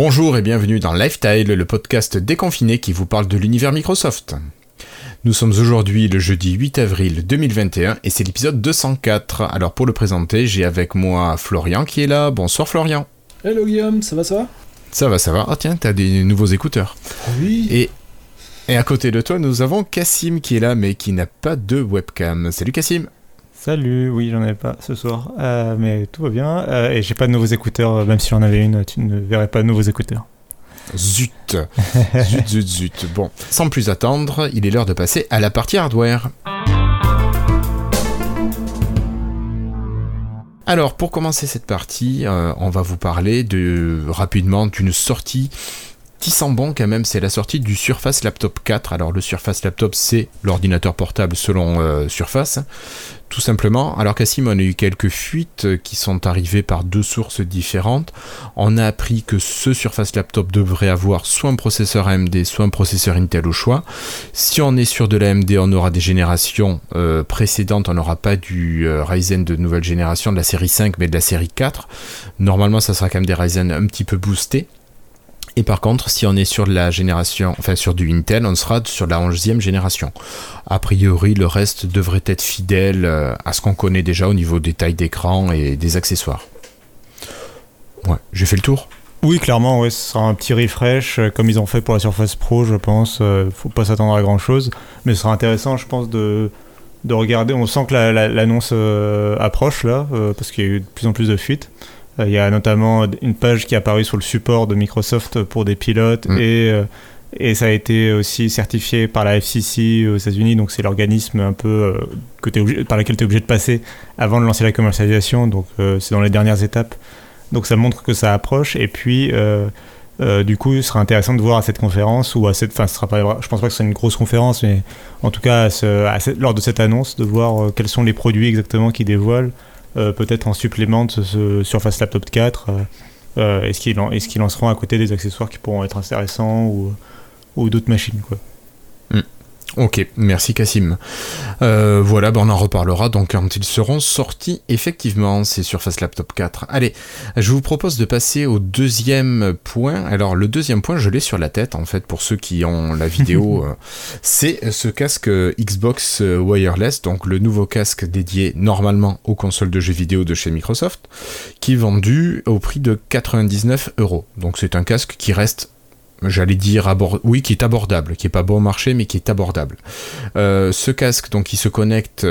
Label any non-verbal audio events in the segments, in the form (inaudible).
Bonjour et bienvenue dans Lifestyle, le podcast déconfiné qui vous parle de l'univers Microsoft. Nous sommes aujourd'hui le jeudi 8 avril 2021 et c'est l'épisode 204. Alors pour le présenter, j'ai avec moi Florian qui est là. Bonsoir Florian. Hello Guillaume, ça va ça va? Ça va, ça va. Ah tiens, t'as des nouveaux écouteurs. Oui. Et, et à côté de toi, nous avons Cassim qui est là mais qui n'a pas de webcam. Salut Cassim. Salut, oui, j'en avais pas ce soir, euh, mais tout va bien. Euh, et j'ai pas de nouveaux écouteurs, euh, même si j'en avais une, tu ne verrais pas de nouveaux écouteurs. Zut Zut, zut, (laughs) zut. Bon, sans plus attendre, il est l'heure de passer à la partie hardware. Alors, pour commencer cette partie, euh, on va vous parler de, rapidement d'une sortie bon quand même, c'est la sortie du Surface Laptop 4. Alors le Surface Laptop, c'est l'ordinateur portable selon euh, Surface, tout simplement. Alors Cassim, on a eu quelques fuites qui sont arrivées par deux sources différentes. On a appris que ce Surface Laptop devrait avoir soit un processeur AMD, soit un processeur Intel au choix. Si on est sur de l'AMD, on aura des générations euh, précédentes, on n'aura pas du euh, Ryzen de nouvelle génération de la série 5, mais de la série 4. Normalement, ça sera quand même des Ryzen un petit peu boostés. Et par contre, si on est sur la génération, enfin sur du Intel, on sera sur la 11e génération. A priori, le reste devrait être fidèle euh, à ce qu'on connaît déjà au niveau des tailles d'écran et des accessoires. Ouais, j'ai fait le tour? Oui, clairement, ce sera un petit refresh, euh, comme ils ont fait pour la Surface Pro, je pense. Euh, faut pas s'attendre à grand chose. Mais ce sera intéressant, je pense, de, de regarder. On sent que l'annonce approche là, parce qu'il y a eu de plus en plus de fuites. Il y a notamment une page qui est apparue sur le support de Microsoft pour des pilotes Mm. et, euh, et ça a été aussi certifié par la FCC aux États-Unis, donc c'est l'organisme un peu euh, que t'es obligé- par lequel tu es obligé de passer avant de lancer la commercialisation, donc euh, c'est dans les dernières étapes. Donc ça montre que ça approche et puis euh, euh, du coup, ce sera intéressant de voir à cette conférence ou à cette, enfin, ce sera pas, je pense pas que ce soit une grosse conférence, mais en tout cas, à ce- à cette- lors de cette annonce, de voir euh, quels sont les produits exactement qu'ils dévoilent, euh, peut-être en supplément de ce, ce Surface Laptop 4. euh, euh, est-ce qu'ils lanceront à côté des accessoires qui pourront être intéressants ou, ou d'autres machines, quoi. Ok, merci Cassim. Euh, voilà, ben on en reparlera donc quand ils seront sortis effectivement, c'est Surface Laptop 4. Allez, je vous propose de passer au deuxième point. Alors le deuxième point, je l'ai sur la tête en fait pour ceux qui ont la vidéo. (laughs) euh, c'est ce casque euh, Xbox Wireless, donc le nouveau casque dédié normalement aux consoles de jeux vidéo de chez Microsoft, qui est vendu au prix de 99 euros. Donc c'est un casque qui reste j'allais dire oui qui est abordable qui est pas bon marché mais qui est abordable Euh, ce casque donc il se connecte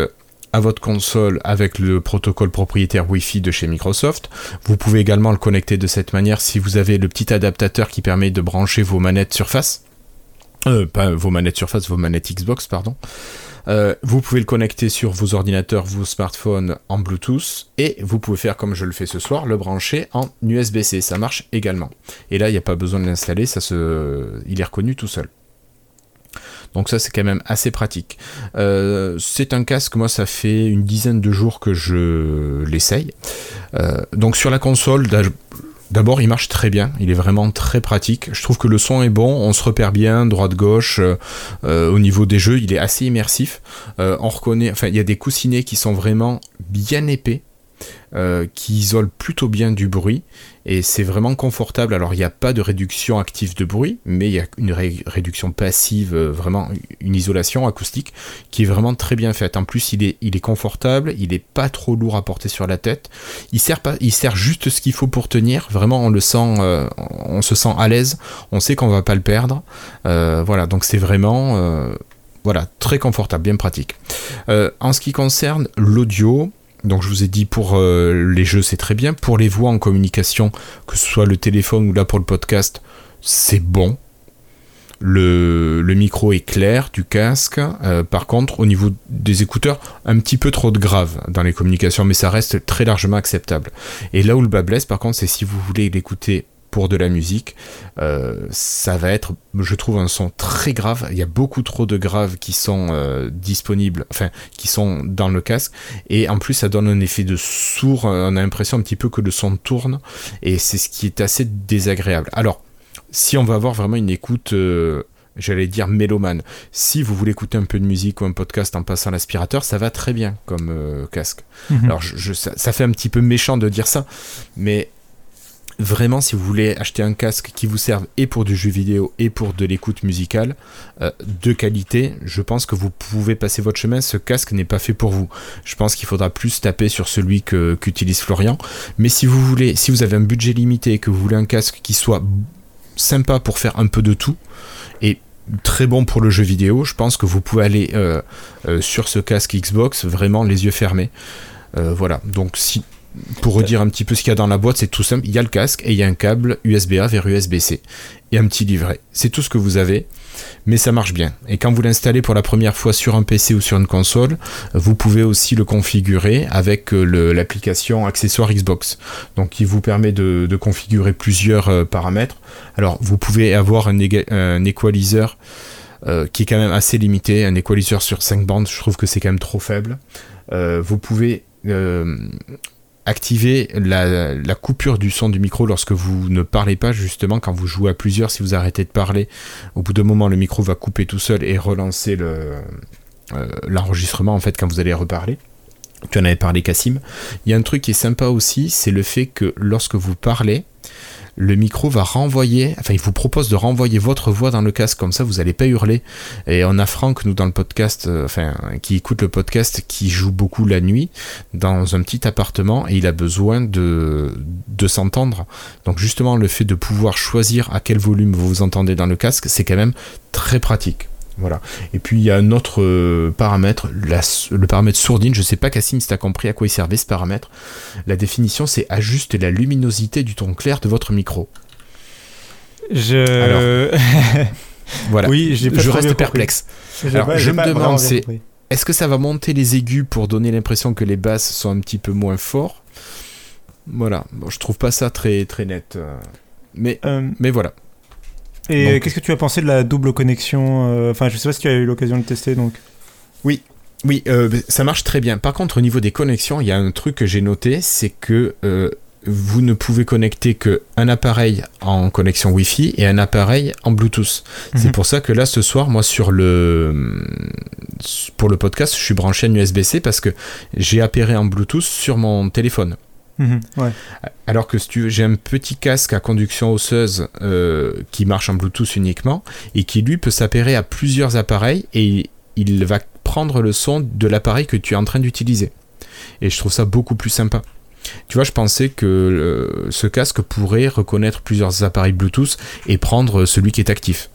à votre console avec le protocole propriétaire Wi-Fi de chez Microsoft. Vous pouvez également le connecter de cette manière si vous avez le petit adaptateur qui permet de brancher vos manettes Surface. Euh, pas vos manettes Surface, vos manettes Xbox, pardon. Euh, vous pouvez le connecter sur vos ordinateurs, vos smartphones en Bluetooth et vous pouvez faire comme je le fais ce soir, le brancher en USB-C. Ça marche également. Et là, il n'y a pas besoin de l'installer, ça se... il est reconnu tout seul. Donc ça c'est quand même assez pratique. Euh, c'est un casque, moi ça fait une dizaine de jours que je l'essaye. Euh, donc sur la console, d'abord il marche très bien, il est vraiment très pratique. Je trouve que le son est bon, on se repère bien, droite-gauche. euh, euh, au niveau des jeux, il est assez immersif. Euh, on reconnaît, enfin il y a des coussinets qui sont vraiment bien épais. Euh, qui isolent plutôt bien du bruit et c'est vraiment confortable. Alors il n'y a pas de réduction active de bruit, mais il y a une ré- réduction passive, euh, vraiment une isolation acoustique qui est vraiment très bien faite. En plus, il est, il est confortable, il est pas trop lourd à porter sur la tête. Il sert pas, il sert juste ce qu'il faut pour tenir. Vraiment, on le sent, euh, on se sent à l'aise. On sait qu'on va pas le perdre. Voilà, donc c'est vraiment, voilà, très confortable, bien pratique. En ce qui concerne l'audio. Donc je vous ai dit pour euh, les jeux c'est très bien, pour les voix en communication, que ce soit le téléphone ou là pour le podcast, c'est bon. Le, micro est clair du casque. Euh, par contre, au niveau des écouteurs, un petit peu trop de grave dans les communications, mais ça reste très largement acceptable. Et là où le bas blesse, par contre, c'est si vous voulez l'écouter pour de la musique, euh, ça va être, je trouve, un son très grave. Il y a beaucoup trop de graves qui sont euh, disponibles, enfin, qui sont dans le casque. Et en plus, ça donne un effet de sourd. On a l'impression un petit peu que le son tourne. Et c'est ce qui est assez désagréable. Alors, si on va avoir vraiment une écoute, euh, j'allais dire mélomane, si vous voulez écouter un peu de musique ou un podcast en passant l'aspirateur, ça va très bien comme casque. Mhm. Alors, je, je- ça, ça fait un petit peu méchant de dire ça, mais vraiment, si vous voulez acheter un casque qui vous serve et pour du jeu vidéo et pour de l'écoute musicale euh, de qualité, je pense que vous pouvez passer votre chemin. Ce casque n'est pas fait pour vous. Je pense qu'il faudra plus taper sur celui qu'utilise Florian. Mais si vous voulez, si vous avez un budget limité et que vous voulez un casque qui soit sympa pour faire un peu de tout et très bon pour le jeu vidéo, je pense que vous pouvez aller euh, euh, sur ce casque Xbox vraiment les yeux fermés. voilà. Donc si pour redire un petit peu ce qu'il y a dans la boîte, c'est tout simple. Il y a le casque et il y a un câble USB-A vers USB-C et un petit livret. C'est tout ce que vous avez, mais ça marche bien. Et quand vous l'installez pour la première fois sur un PC ou sur une console, vous pouvez aussi le configurer avec euh, l'application accessoire Xbox. Donc, qui vous permet de, configurer plusieurs euh, paramètres. Alors, vous pouvez avoir un, un euh, qui est quand même assez limité. Un equalizer sur 5 bandes, je trouve que c'est quand même trop faible. vous pouvez activer la, coupure du son du micro lorsque vous ne parlez pas, justement, quand vous jouez à plusieurs, si vous arrêtez de parler, au bout d'un moment, le micro va couper tout seul et relancer euh, l'enregistrement, en fait, quand vous allez reparler. Tu en avais parlé, Cassim. Il y a un truc qui est sympa aussi, c'est le fait que lorsque vous parlez, le micro va renvoyer, enfin il vous propose de renvoyer votre voix dans le casque, comme ça vous n'allez pas hurler. Et on a Franck, nous dans le podcast, euh, enfin qui écoute le podcast, qui joue beaucoup la nuit dans un petit appartement et il a besoin de, de s'entendre. Donc justement le fait de pouvoir choisir à quel volume vous vous entendez dans le casque, c'est quand même très pratique. Voilà. Et puis il y a un autre euh, paramètre, le paramètre sourdine. Je sais pas, Cassim, si tu as compris à quoi il servait ce paramètre. La définition, c'est ajuster la luminosité du ton clair de votre micro. Je. (laughs) voilà. Oui, je reste perplexe. Alors, je me demande, c'est est-ce que ça va monter les aigus pour donner l'impression que les basses sont un petit peu moins forts? Voilà. Bon, je trouve pas ça très très net. Euh. Mais, euh, mais voilà. Et qu'est-ce que tu as pensé de la double connexion euh, Enfin, je sais pas si tu as eu l'occasion de tester, donc. Oui, oui, euh, ça marche très bien. Par contre, au niveau des connexions, il y a un truc que j'ai noté, c'est que euh, vous ne pouvez connecter qu'un appareil en connexion Wi-Fi et un appareil en Bluetooth. C'est mhm. pour ça que là, ce soir, moi, sur le pour le podcast, je suis branché en USB-C parce que j'ai appairé en Bluetooth sur mon téléphone. Mhm, Alors que si tu j'ai un petit casque à conduction osseuse euh, qui marche en Bluetooth uniquement et qui lui peut s'appairer à plusieurs appareils et il va prendre le son de l'appareil que tu es en train d'utiliser. Et je trouve ça beaucoup plus sympa. Tu vois, je pensais que euh, ce casque pourrait reconnaître plusieurs appareils Bluetooth et prendre celui qui est actif.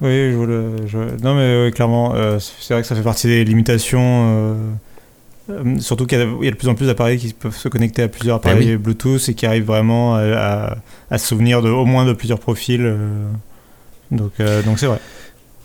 Oui, je, non mais clairement, euh, c'est vrai que ça fait partie des limitations surtout qu'il y, a de plus en plus d'appareils qui peuvent se connecter à plusieurs ben appareils Bluetooth et qui arrivent vraiment à, se souvenir de, au moins de plusieurs profils. Euh. donc euh, donc c'est vrai.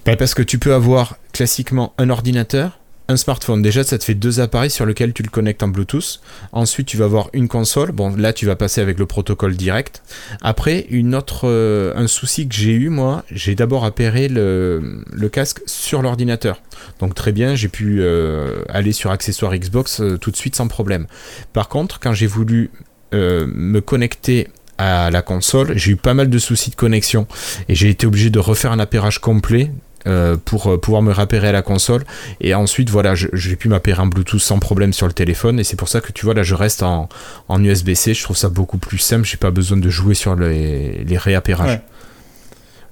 Ben, parce que tu peux avoir classiquement un ordinateur, un smartphone. Déjà, ça te fait deux appareils sur lesquels tu le connectes en Bluetooth. Ensuite, tu vas avoir une console. Bon, là, tu vas passer avec le protocole direct. Après, une autre, euh, un souci que j'ai eu, moi, j'ai d'abord appairé le, casque sur l'ordinateur. Donc, très bien, j'ai pu euh, aller sur accessoires Xbox euh, tout de suite sans problème. Par contre, quand j'ai voulu me connecter à la console, j'ai eu pas mal de soucis de connexion et j'ai été obligé de refaire un appairage complet euh, pour euh, pouvoir me rappairer à la console. Et ensuite, voilà, j'ai pu m'appairer en Bluetooth sans problème sur le téléphone. Et c'est pour ça que tu vois, là, je reste en, en USB-C. Je trouve ça beaucoup plus simple. J'ai pas besoin de jouer sur les, les réappérages.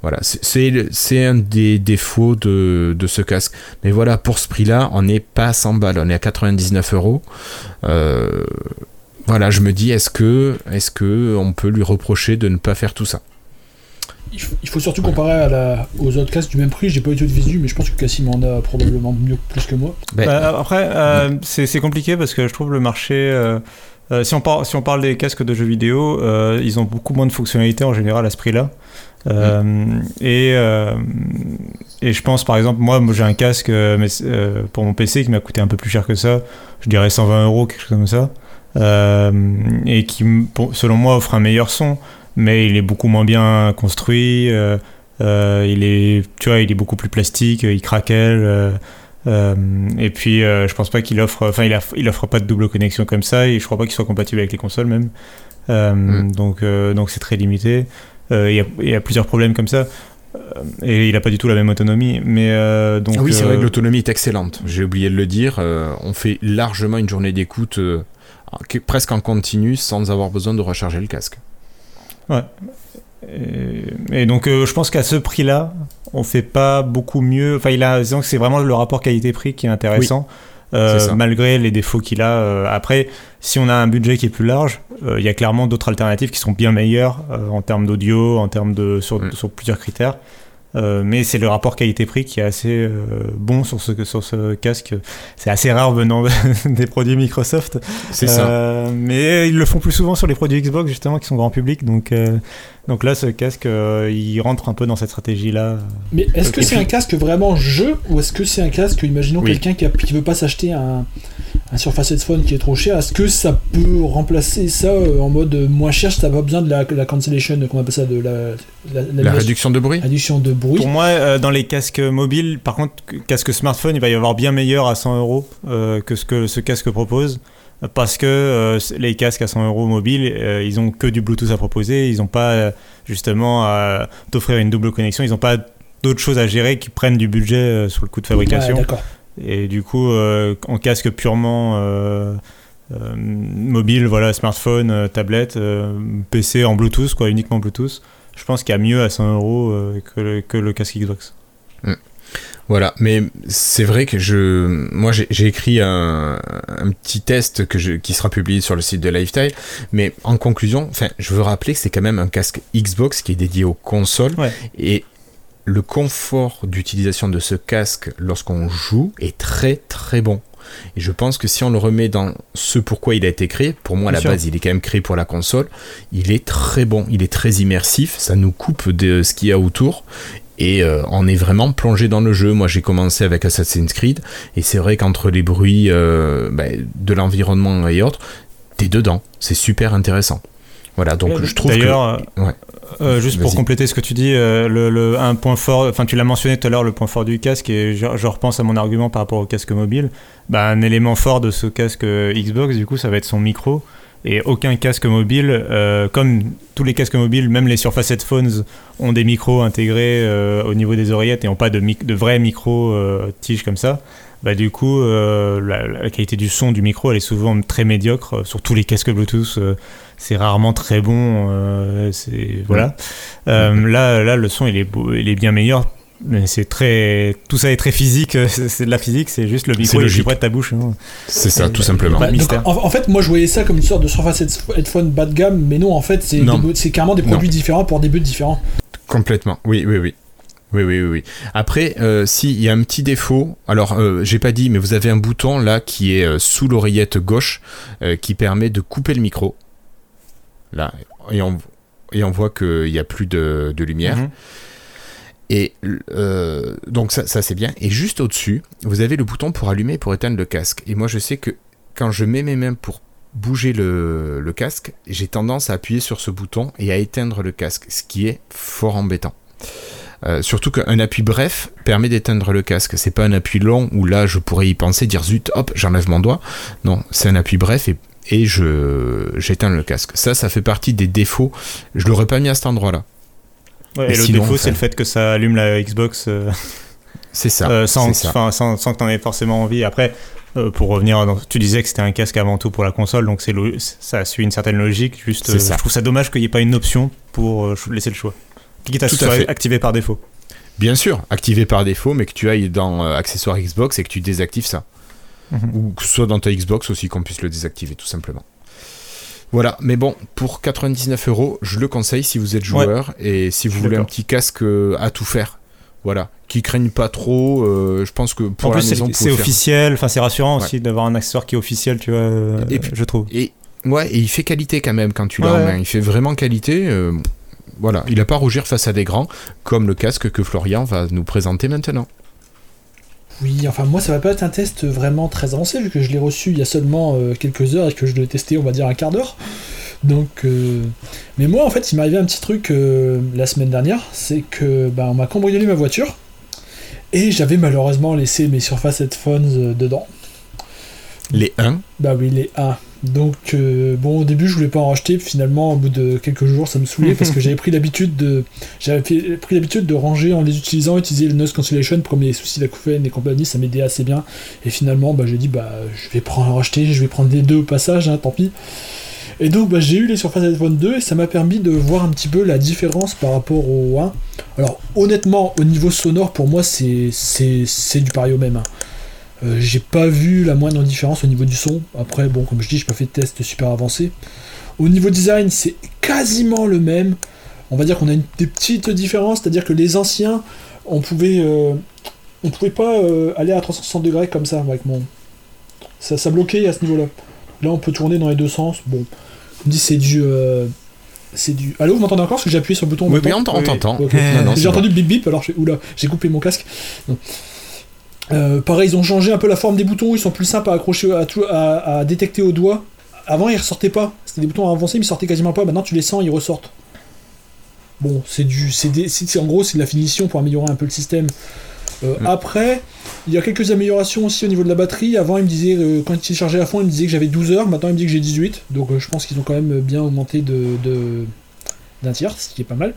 Voilà, c'est un des défauts de, de, ce casque. Mais voilà, pour ce prix-là, on n'est pas à 100 balles, on est à 99 euros. Euh, voilà, je me dis, est-ce que, est-ce que on peut lui reprocher de ne pas faire tout ça? Il faut surtout comparer à la, aux autres casques du même prix. J'ai pas eu tout de visu, mais je pense que Cassim en a probablement mieux plus que moi. Ben, bah, après, euh, c'est compliqué parce que je trouve le marché. Euh, euh, si, on parle, si on parle des casques de jeux vidéo, ils ont beaucoup moins de fonctionnalités en général à ce prix-là. Et, et je pense par exemple, moi, j'ai un casque mais, pour mon PC qui m'a coûté un peu plus cher que ça. Je dirais 120 euros, quelque chose comme ça. et qui, selon moi, offre un meilleur son mais il est beaucoup moins bien construit. Euh, euh, il est, tu vois, il est beaucoup plus plastique, il craquelle. Euh, et puis, je pense pas qu'il offre, enfin, il, il, offre pas de double connexion comme ça, et je crois pas qu'il soit compatible avec les consoles même. Mm. Donc, donc c'est très limité. Il y, y, a plusieurs problèmes comme ça. Et il n'a pas du tout la même autonomie. Mais donc, oui, c'est vrai que l'autonomie est excellente. J'ai oublié de le dire. on fait largement une journée d'écoute presque en continu sans avoir besoin de recharger le casque. Ouais. Et, donc, euh, je pense qu'à ce prix-là, on fait pas beaucoup mieux. Enfin, il a, disons que c'est vraiment le rapport qualité-prix qui est intéressant. Euh, malgré les défauts qu'il a. Euh, après, si on a un budget qui est plus large, il y a clairement d'autres alternatives qui sont bien meilleures en termes d'audio, en termes de sur, mm. sur plusieurs critères. Euh, mais c'est le rapport qualité-prix qui est assez euh, bon sur ce, sur ce casque. C'est assez rare venant (laughs) des produits Microsoft. C'est ça. Euh, mais ils le font plus souvent sur les produits Xbox, justement, qui sont grand public. Donc, donc là, ce casque, il rentre un peu dans cette stratégie-là. Mais est-ce que c'est un casque vraiment jeu ou est-ce que c'est un casque, imaginons quelqu'un qui, ne veut pas s'acheter un, un Surface Headphone qui est trop cher, est-ce que ça peut remplacer ça en mode moins cher si t'as pas besoin de la, la cancellation, qu'on appelle ça, de la, la, réduction de bruit Réduction de bruit. Pour moi, dans les casques mobiles, par contre, casque smartphone, il va y avoir bien meilleur à 100 euros que ce que ce casque propose parce que euh, les casques à 100 euros mobiles, euh, ils ont que du Bluetooth à proposer, ils n'ont pas euh, justement à t'offrir une double connexion, ils n'ont pas d'autres choses à gérer qui prennent du budget sur le coût de fabrication. Et du coup, en casque purement mobile, voilà, smartphone, tablette, PC en Bluetooth, quoi, uniquement Bluetooth, je pense qu'il y a mieux à 100 euros que, que, le casque Xbox. Mm. Voilà, mais c'est vrai que je, moi j'ai écrit un, petit test que je, qui sera publié sur le site de Lifetime, mais en conclusion, enfin, je veux rappeler que c'est quand même un casque Xbox qui est dédié aux consoles et le confort d'utilisation de ce casque lorsqu'on joue est très très bon. Et je pense que si on le remet dans ce pourquoi il a été créé, pour moi à la base il est quand même créé pour la console, il est très bon, il est très immersif, ça nous coupe de ce qu'il y a autour et euh, on est vraiment plongé dans le jeu. Moi, j'ai commencé avec Assassin's Creed, et c'est vrai qu'entre les bruits euh, bah, de l'environnement et autres, t'es dedans. C'est super intéressant. Voilà, donc je trouve D'ailleurs, euh, juste pour compléter ce que tu dis, le, un point fort, enfin tu l'as mentionné tout à l'heure, le point fort du casque, et je, repense à mon argument par rapport au casque mobile. Bah, un élément fort de ce casque Xbox, du coup, ça va être son micro et aucun casque mobile, euh, comme tous les casques mobiles, même les Surface Headphones ont des micros intégrés euh, au niveau des oreillettes et n'ont pas de, de vrais micros euh, tiges comme ça. Bah, du coup, la, qualité du son du micro, elle est souvent très médiocre. Sur tous les casques Bluetooth, c'est rarement très bon. voilà. là, là, le son, il est, il est bien meilleur mais c'est très tout ça est très physique c'est de la physique c'est juste le micro est près de ta bouche hein. c'est ça tout simplement bah, en, fait moi je voyais ça comme une sorte de Surface Headphone bas de gamme mais non en fait c'est c'est carrément des produits différents pour des buts différents complètement oui oui oui oui, oui, oui. Après, euh, s'il y a un petit défaut, alors euh, j'ai pas dit, mais vous avez un bouton là qui est euh, sous l'oreillette gauche qui permet de couper le micro. Là, et on, et on voit qu'il n'y a plus de, de lumière. Mhm. Et euh, donc ça, c'est bien. Et juste au-dessus, vous avez le bouton pour allumer et pour éteindre le casque. Et moi je sais que quand je mets mes mains pour bouger le, casque, j'ai tendance à appuyer sur ce bouton et à éteindre le casque, ce qui est fort embêtant. Euh, surtout qu'un appui bref permet d'éteindre le casque. C'est pas un appui long où là je pourrais y penser, dire zut, hop, j'enlève mon doigt. Non, c'est un appui bref et, et je j'éteins le casque. Ça, ça fait partie des défauts. Je l'aurais pas mis à cet endroit-là et, le défaut, c'est le fait que ça allume la Xbox. Euh, c'est ça. Euh, sans, sans, sans, que tu en aies forcément envie. Après, euh, pour revenir, tu disais que c'était un casque avant tout pour la console, donc c'est ça suit une certaine logique. Juste, je trouve ça dommage qu'il n'y ait pas une option pour laisser le choix. Qui à soit activé par défaut. Bien sûr, activé par défaut, mais que tu ailles dans accessoires Xbox et que tu désactives ça. Mhm. Ou que ce soit dans ta Xbox aussi qu'on puisse le désactiver, tout simplement. Voilà, mais bon, pour 99 euros, je le conseille si vous êtes joueur et si vous voulez un petit casque euh, à tout faire. Voilà, qui craignent pas trop. Euh, je pense que pour en plus, c'est officiel. Enfin, c'est rassurant aussi d'avoir un accessoire qui est officiel, tu vois. Euh, et puis, je trouve. Et ouais, et il fait qualité quand même quand tu l'as en main. Il fait vraiment qualité. Voilà, il a pas à rougir face à des grands, comme le casque que Florian va nous présenter maintenant. Oui, enfin moi ça va pas être un test vraiment très avancé vu que je l'ai reçu il y a seulement euh, quelques heures et que je l'ai testé on va dire un quart d'heure. Donc, euh, mais moi en fait il m'est arrivé un petit truc euh, la semaine dernière, c'est que bah, on m'a cambriolé ma voiture et j'avais malheureusement laissé mes Surface Headphones dedans. Les 1 Bah oui les 1. Donc, euh, bon, au début, je voulais pas en racheter. Finalement, au bout de quelques jours, ça me saoulait (laughs) parce que j'avais pris l'habitude de, j'avais pris l'habitude de ranger en les utilisant, utiliser le noise cancellation pour mes soucis d'acouphènes et compagnie. Ça m'aidait assez bien. Et finalement, bah, j'ai dit, bah, je vais prendre en racheter. Je vais prendre les deux au passage, hein, tant pis. Et donc bah, j'ai eu les Surface iPhone 2 et ça m'a permis de voir un petit peu la différence par rapport au 1. Alors honnêtement, au niveau sonore, pour moi c'est c'est du pari au même. Hein. Euh, j'ai pas vu la moindre différence au niveau du son. Après, bon, comme je dis, j'ai pas fait de test super avancé. Au niveau design, c'est quasiment le même. On va dire qu'on a une, des petites différences, c'est-à-dire que les anciens, on pouvait, euh, on pouvait pas euh, aller à 360 degrés comme ça avec mon. Ça, ça bloquait à ce niveau-là. Là, on peut tourner dans les deux sens. Bon, on dit c'est du. c'est du. Allô, vous m'entendez encore? Parce que j'ai appuyé sur le bouton Oui, on t'entend. j'ai entendu bip bip, alors oula, j'ai coupé mon casque. Euh, pareil, ils ont changé un peu la forme des boutons, ils sont plus simples à accrocher, à, à, détecter au doigt. Avant, ils ressortaient pas. C'était des boutons avancés, mais ils sortaient quasiment pas. Maintenant, tu les sens, ils ressortent. Bon, c'est du, c'est en gros, c'est de la finition pour améliorer un peu le système. Euh, mm. Après, il y a quelques améliorations aussi au niveau de la batterie. Avant, il me disait, euh, quand il chargeait à fond, il me disait que j'avais 12 heures. Maintenant, il me dit que j'ai 18. Donc, je pense qu'ils ont quand même bien augmenté de, d'un tiers, ce qui est pas mal.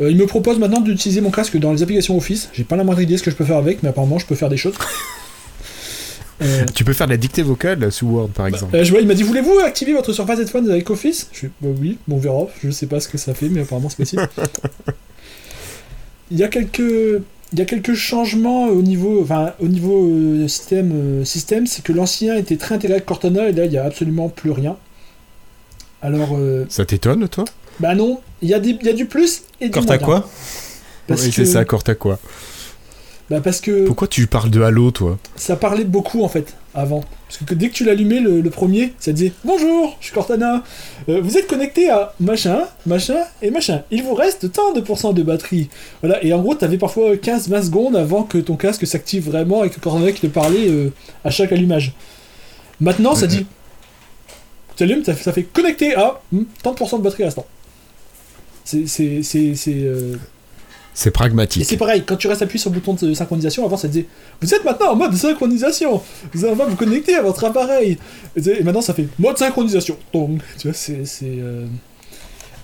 Euh, il me propose maintenant d'utiliser mon casque dans les applications Office. J'ai pas la moindre idée de ce que je peux faire avec, mais apparemment je peux faire des choses. (laughs) Euh, tu peux faire de la dictée vocale sous Word par bah, exemple. Euh, je vois, il m'a dit Voulez-vous activer votre Surface Headphones avec Office? Je bah oui, bon, on verra. Je sais pas ce que ça fait, mais apparemment c'est possible. (laughs) il y a quelques. Il y a quelques changements au niveau, enfin, au niveau système, système c'est que l'ancien était très intégré avec Cortana et là il n'y a absolument plus rien. Alors. Ça t'étonne toi? Bah non, il y, a y a du plus et du Corta quoi Oui, c'est ça, Corta quoi bah parce que. Pourquoi tu parles de Halo, toi Ça parlait beaucoup en fait, avant. Parce que dès que tu l'allumais, le, premier, ça disait Bonjour, je suis Cortana. Euh, vous êtes connecté à machin, machin et machin. Il vous reste tant de pourcents de batterie. Voilà, et en gros, t'avais parfois 15-20 secondes avant que ton casque s'active vraiment et que Cortana te parlait euh, à chaque allumage. Maintenant, ça dit Tu allumes, ça, ça fait connecté à hmm, tant de pourcents de batterie. C'est. Euh, c'est pragmatique. Et c'est pareil, quand tu restes appuyé sur le bouton de synchronisation, avant ça disait Vous êtes maintenant en mode synchronisation Vous allez vous connecter à votre appareil Et maintenant ça fait mode synchronisation Donc, tu vois, c'est. Euh,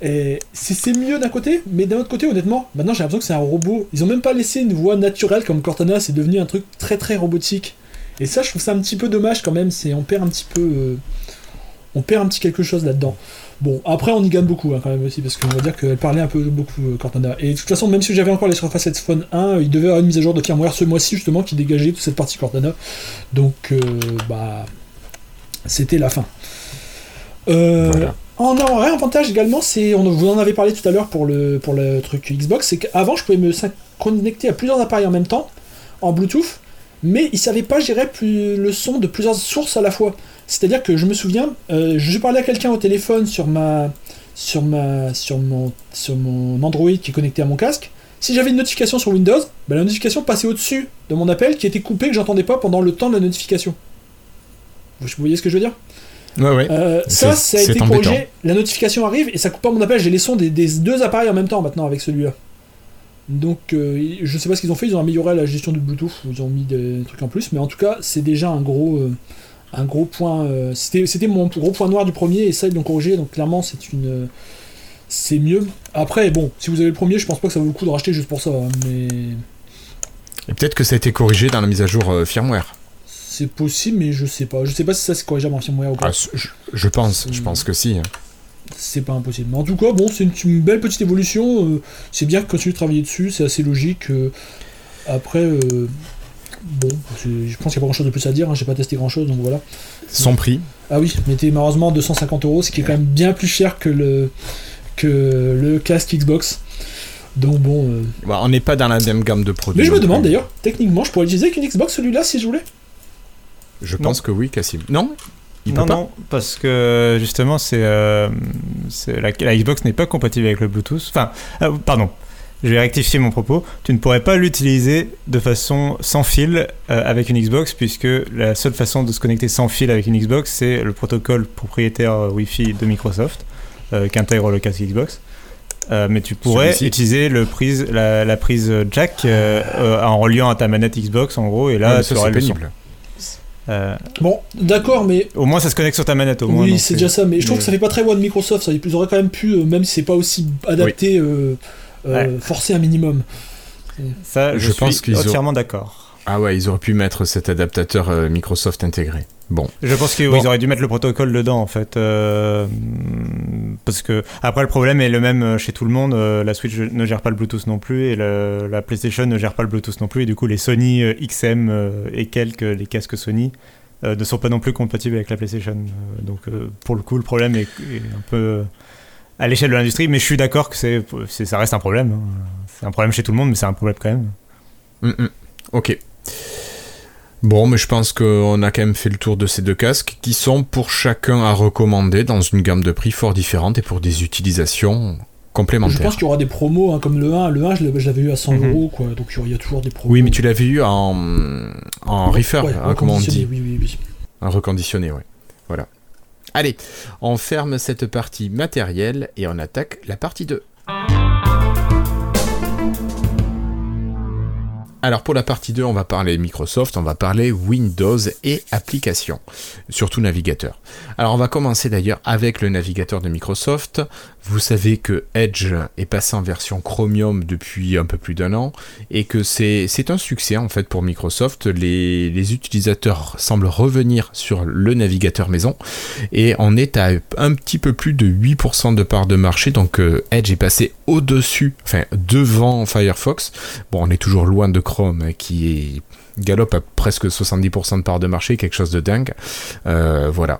et c'est mieux d'un côté, mais d'un autre côté, honnêtement, maintenant j'ai l'impression que c'est un robot. Ils ont même pas laissé une voix naturelle comme Cortana, c'est devenu un truc très très robotique. Et ça, je trouve ça un petit peu dommage quand même, c'est on perd un petit peu. Euh, on perd un petit quelque chose là-dedans. Bon, après, on y gagne beaucoup hein, quand même aussi, parce qu'on va dire qu'elle parlait un peu beaucoup, euh, Cortana. Et de toute façon, même si j'avais encore les Surface Headphone 1, il devait avoir une mise à jour de firmware ce mois-ci, justement, qui dégageait toute cette partie Cortana. Donc, euh, bah. C'était la fin. Euh, En un avantage également, c'est. On, vous en avez parlé tout à l'heure pour le, pour le truc Xbox, c'est qu'avant, je pouvais me connecter à plusieurs appareils en même temps, en Bluetooth, mais il savait pas gérer plus le son de plusieurs sources à la fois. C'est-à-dire que je me souviens, euh, je parlais à quelqu'un au téléphone sur ma, sur ma, sur mon, sur mon Android qui est connecté à mon casque. Si j'avais une notification sur Windows, bah, la notification passait au-dessus de mon appel qui était coupé que j'entendais pas pendant le temps de la notification. Vous voyez ce que je veux dire? Ouais, ouais. Euh, ça, ça a été corrigé. La notification arrive et ça coupe pas mon appel. J'ai les sons des, deux appareils en même temps maintenant avec celui-là. Donc, euh, je sais pas ce qu'ils ont fait. Ils ont amélioré la gestion du Bluetooth. Ils ont mis des trucs en plus. Mais en tout cas, c'est déjà un gros, un gros point. Euh, c'était mon gros point noir du premier et ça ils l'ont corrigé, donc clairement c'est une. c'est mieux. Après, bon, si vous avez le premier, je pense pas que ça vaut le coup de racheter juste pour ça, hein, mais. Et peut-être que ça a été corrigé dans la mise à jour euh, firmware. C'est possible, mais je sais pas. Je sais pas si ça c'est corrigeable en firmware ou pas. Ah, je, pense, je pense que si. Hein. C'est pas impossible. Mais en tout cas, bon, c'est une, belle petite évolution. Euh, c'est bien que continuer de travailler dessus, c'est assez logique. après, bon, je pense qu'il n'y a pas grand chose de plus à dire, hein, j'ai pas testé grand chose, donc voilà. Son prix Ah oui, mais t'es malheureusement 250 euros, ce qui est quand même bien plus cher que le, que le casque Xbox. Donc bon. Euh, bah, on n'est pas dans la même gamme de produits. Mais je me demande d'ailleurs, techniquement, je pourrais utiliser qu'une Xbox celui-là si je voulais? Je pense que oui, Cassim. Non? Il non, non, parce que justement, c'est euh, la, la, Xbox n'est pas compatible avec le Bluetooth. Enfin, euh, pardon, je vais rectifier mon propos, tu ne pourrais pas l'utiliser de façon sans fil euh, avec une Xbox, puisque la seule façon de se connecter sans fil avec une Xbox, c'est le protocole propriétaire euh, Wi-Fi de Microsoft, euh, qui intègre le casque Xbox. mais tu pourrais utiliser le prise, la, prise jack en reliant à ta manette Xbox, en gros, et là, tu aurais le pénible. Bon, d'accord, mais. Au moins, ça se connecte sur ta manette, au moins. Oui, c'est déjà ça, mais je trouve que ça fait pas très loin de Microsoft. Ça, ils auraient quand même pu, même si c'est pas aussi adapté. Euh, forcer un minimum. Ça, je, pense suis entièrement d'accord. Ah ouais, ils auraient pu mettre cet adaptateur euh, Microsoft intégré. Bon. Je pense qu'ils Bon. auraient dû mettre le protocole dedans en fait. euh, parce que après le problème est le même euh, chez tout le monde. euh, la Switch ne gère pas le Bluetooth non plus et le- la PlayStation ne gère pas le Bluetooth non plus. Et du coup les Sony euh, XM euh, et quelques les casques Sony euh, ne sont pas non plus compatibles avec la PlayStation. Euh, donc euh, pour le coup le problème est, est un peu euh, à l'échelle de l'industrie. Mais je suis d'accord que c'est c'est- ça reste un problème. hein. C'est un problème chez tout le monde mais c'est un problème quand même. Hum, hum. Ok. Bon, mais je pense qu'on a quand même fait le tour de ces deux casques qui sont pour chacun à recommander dans une gamme de prix fort différente et pour des utilisations Je complémentaires. pense qu'il y aura des promos, hein, comme le 1. Le 1, je l'avais- je l'avais eu à 100 Mhm. euros, quoi. Donc il y a toujours des promos. Oui, mais tu l'avais eu en, en reefer, Ouais, hein, comme on reconditionné, dit. Oui, oui, oui. Un reconditionné, ouais. Allez, on ferme cette partie matérielle et on attaque la partie 2. Alors pour la partie 2, on va parler Microsoft, on va parler Windows et applications, surtout navigateur. Alors on va commencer d'ailleurs avec le navigateur de Microsoft. Vous savez que Edge est passé en version Chromium depuis un peu plus d'un an et que c'est un succès en fait pour Microsoft. Les, les utilisateurs semblent revenir sur le navigateur maison et on est à un petit peu plus de 8% de part de marché. Donc euh, Edge est passé au-dessus, enfin devant Firefox. Bon, on est toujours loin de Chrome hein, qui est galope à presque 70% de part de marché, quelque chose de dingue. Euh, voilà.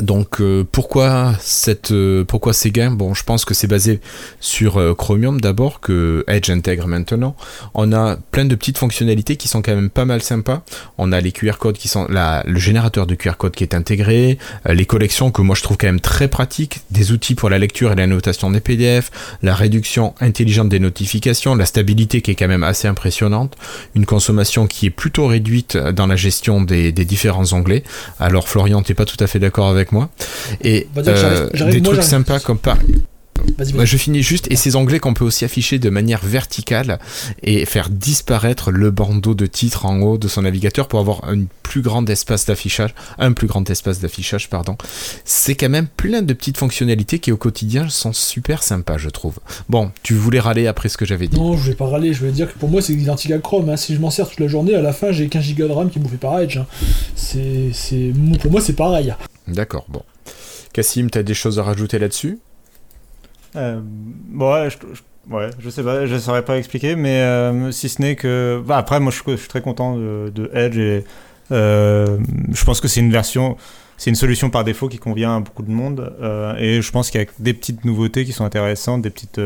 Donc euh, pourquoi cette euh, pourquoi ces gains? Bon, je pense que c'est basé sur euh, Chromium d'abord que Edge intègre maintenant. On a plein de petites fonctionnalités qui sont quand même pas mal sympas. On a les QR codes qui sont le générateur de QR code qui est intégré, les collections que moi je trouve quand même très pratiques, des outils pour la lecture et la notation des PDF, la réduction intelligente des notifications, la stabilité qui est quand même assez impressionnante, une consommation qui est plutôt réduite dans la gestion des, des différents onglets. Alors Florian, t'es pas tout à fait d'accord avec moi. Et euh, des moi, trucs sympas comme par bah, je finis juste, et ces onglets qu'on peut aussi afficher de manière verticale et faire disparaître le bandeau de titre en haut de son navigateur pour avoir un plus grand espace d'affichage, un plus grand espace d'affichage, pardon. C'est quand même plein de petites fonctionnalités qui au quotidien sont super sympas, je trouve. Bon, tu voulais râler après ce que j'avais dit. Non, je vais pas râler, je vais dire que pour moi c'est identique à Chrome. hein. Si je m'en sers toute la journée, à la fin j'ai 15 Go de RAM qui est bouffé par Edge. hein. C'est, pour moi c'est pareil. D'accord, bon. Cassim, t'as des choses à rajouter là-dessus? Euh, ouais, je, je- ouais, je sais pas, je saurais pas expliquer, mais euh, si ce n'est que. bah, après, moi, je, suis- je suis très content de, de Edge et euh, je pense que c'est une version. C'est une solution par défaut qui convient à beaucoup de monde euh, et je pense qu'il y a des petites nouveautés qui sont intéressantes, des petites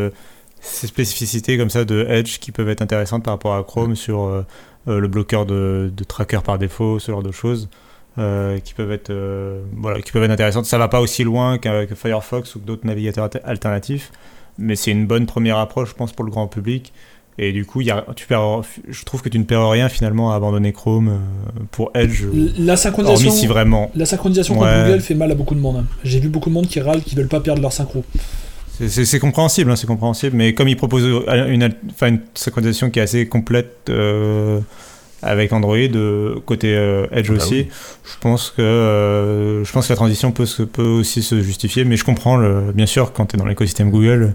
spécificités comme ça de Edge qui peuvent être intéressantes par rapport à Chrome sur le bloqueur de, de tracker par défaut, ce genre de choses. Euh, qui peuvent être euh, voilà qui peuvent être intéressantes ça va pas aussi loin que Firefox ou que d'autres navigateurs alter- alternatifs mais c'est une bonne première approche je pense pour le grand public et du coup y a, tu perds, je trouve que tu ne perds rien finalement à abandonner Chrome euh, pour Edge La synchronisation, hormis si vraiment la synchronisation Ouais. contre Google fait mal à beaucoup de monde. hein. J'ai vu beaucoup de monde qui râle, qui veulent pas perdre leur synchro. C'est- compréhensible, hein, c'est compréhensible, mais comme il propose une, enfin, une synchronisation qui est assez complète euh, avec Android, euh, côté euh, Edge Ah bah aussi, oui. je pense que euh, je pense que la transition peut, se- peut aussi se justifier, mais je comprends, le, bien sûr, quand tu es dans l'écosystème Google,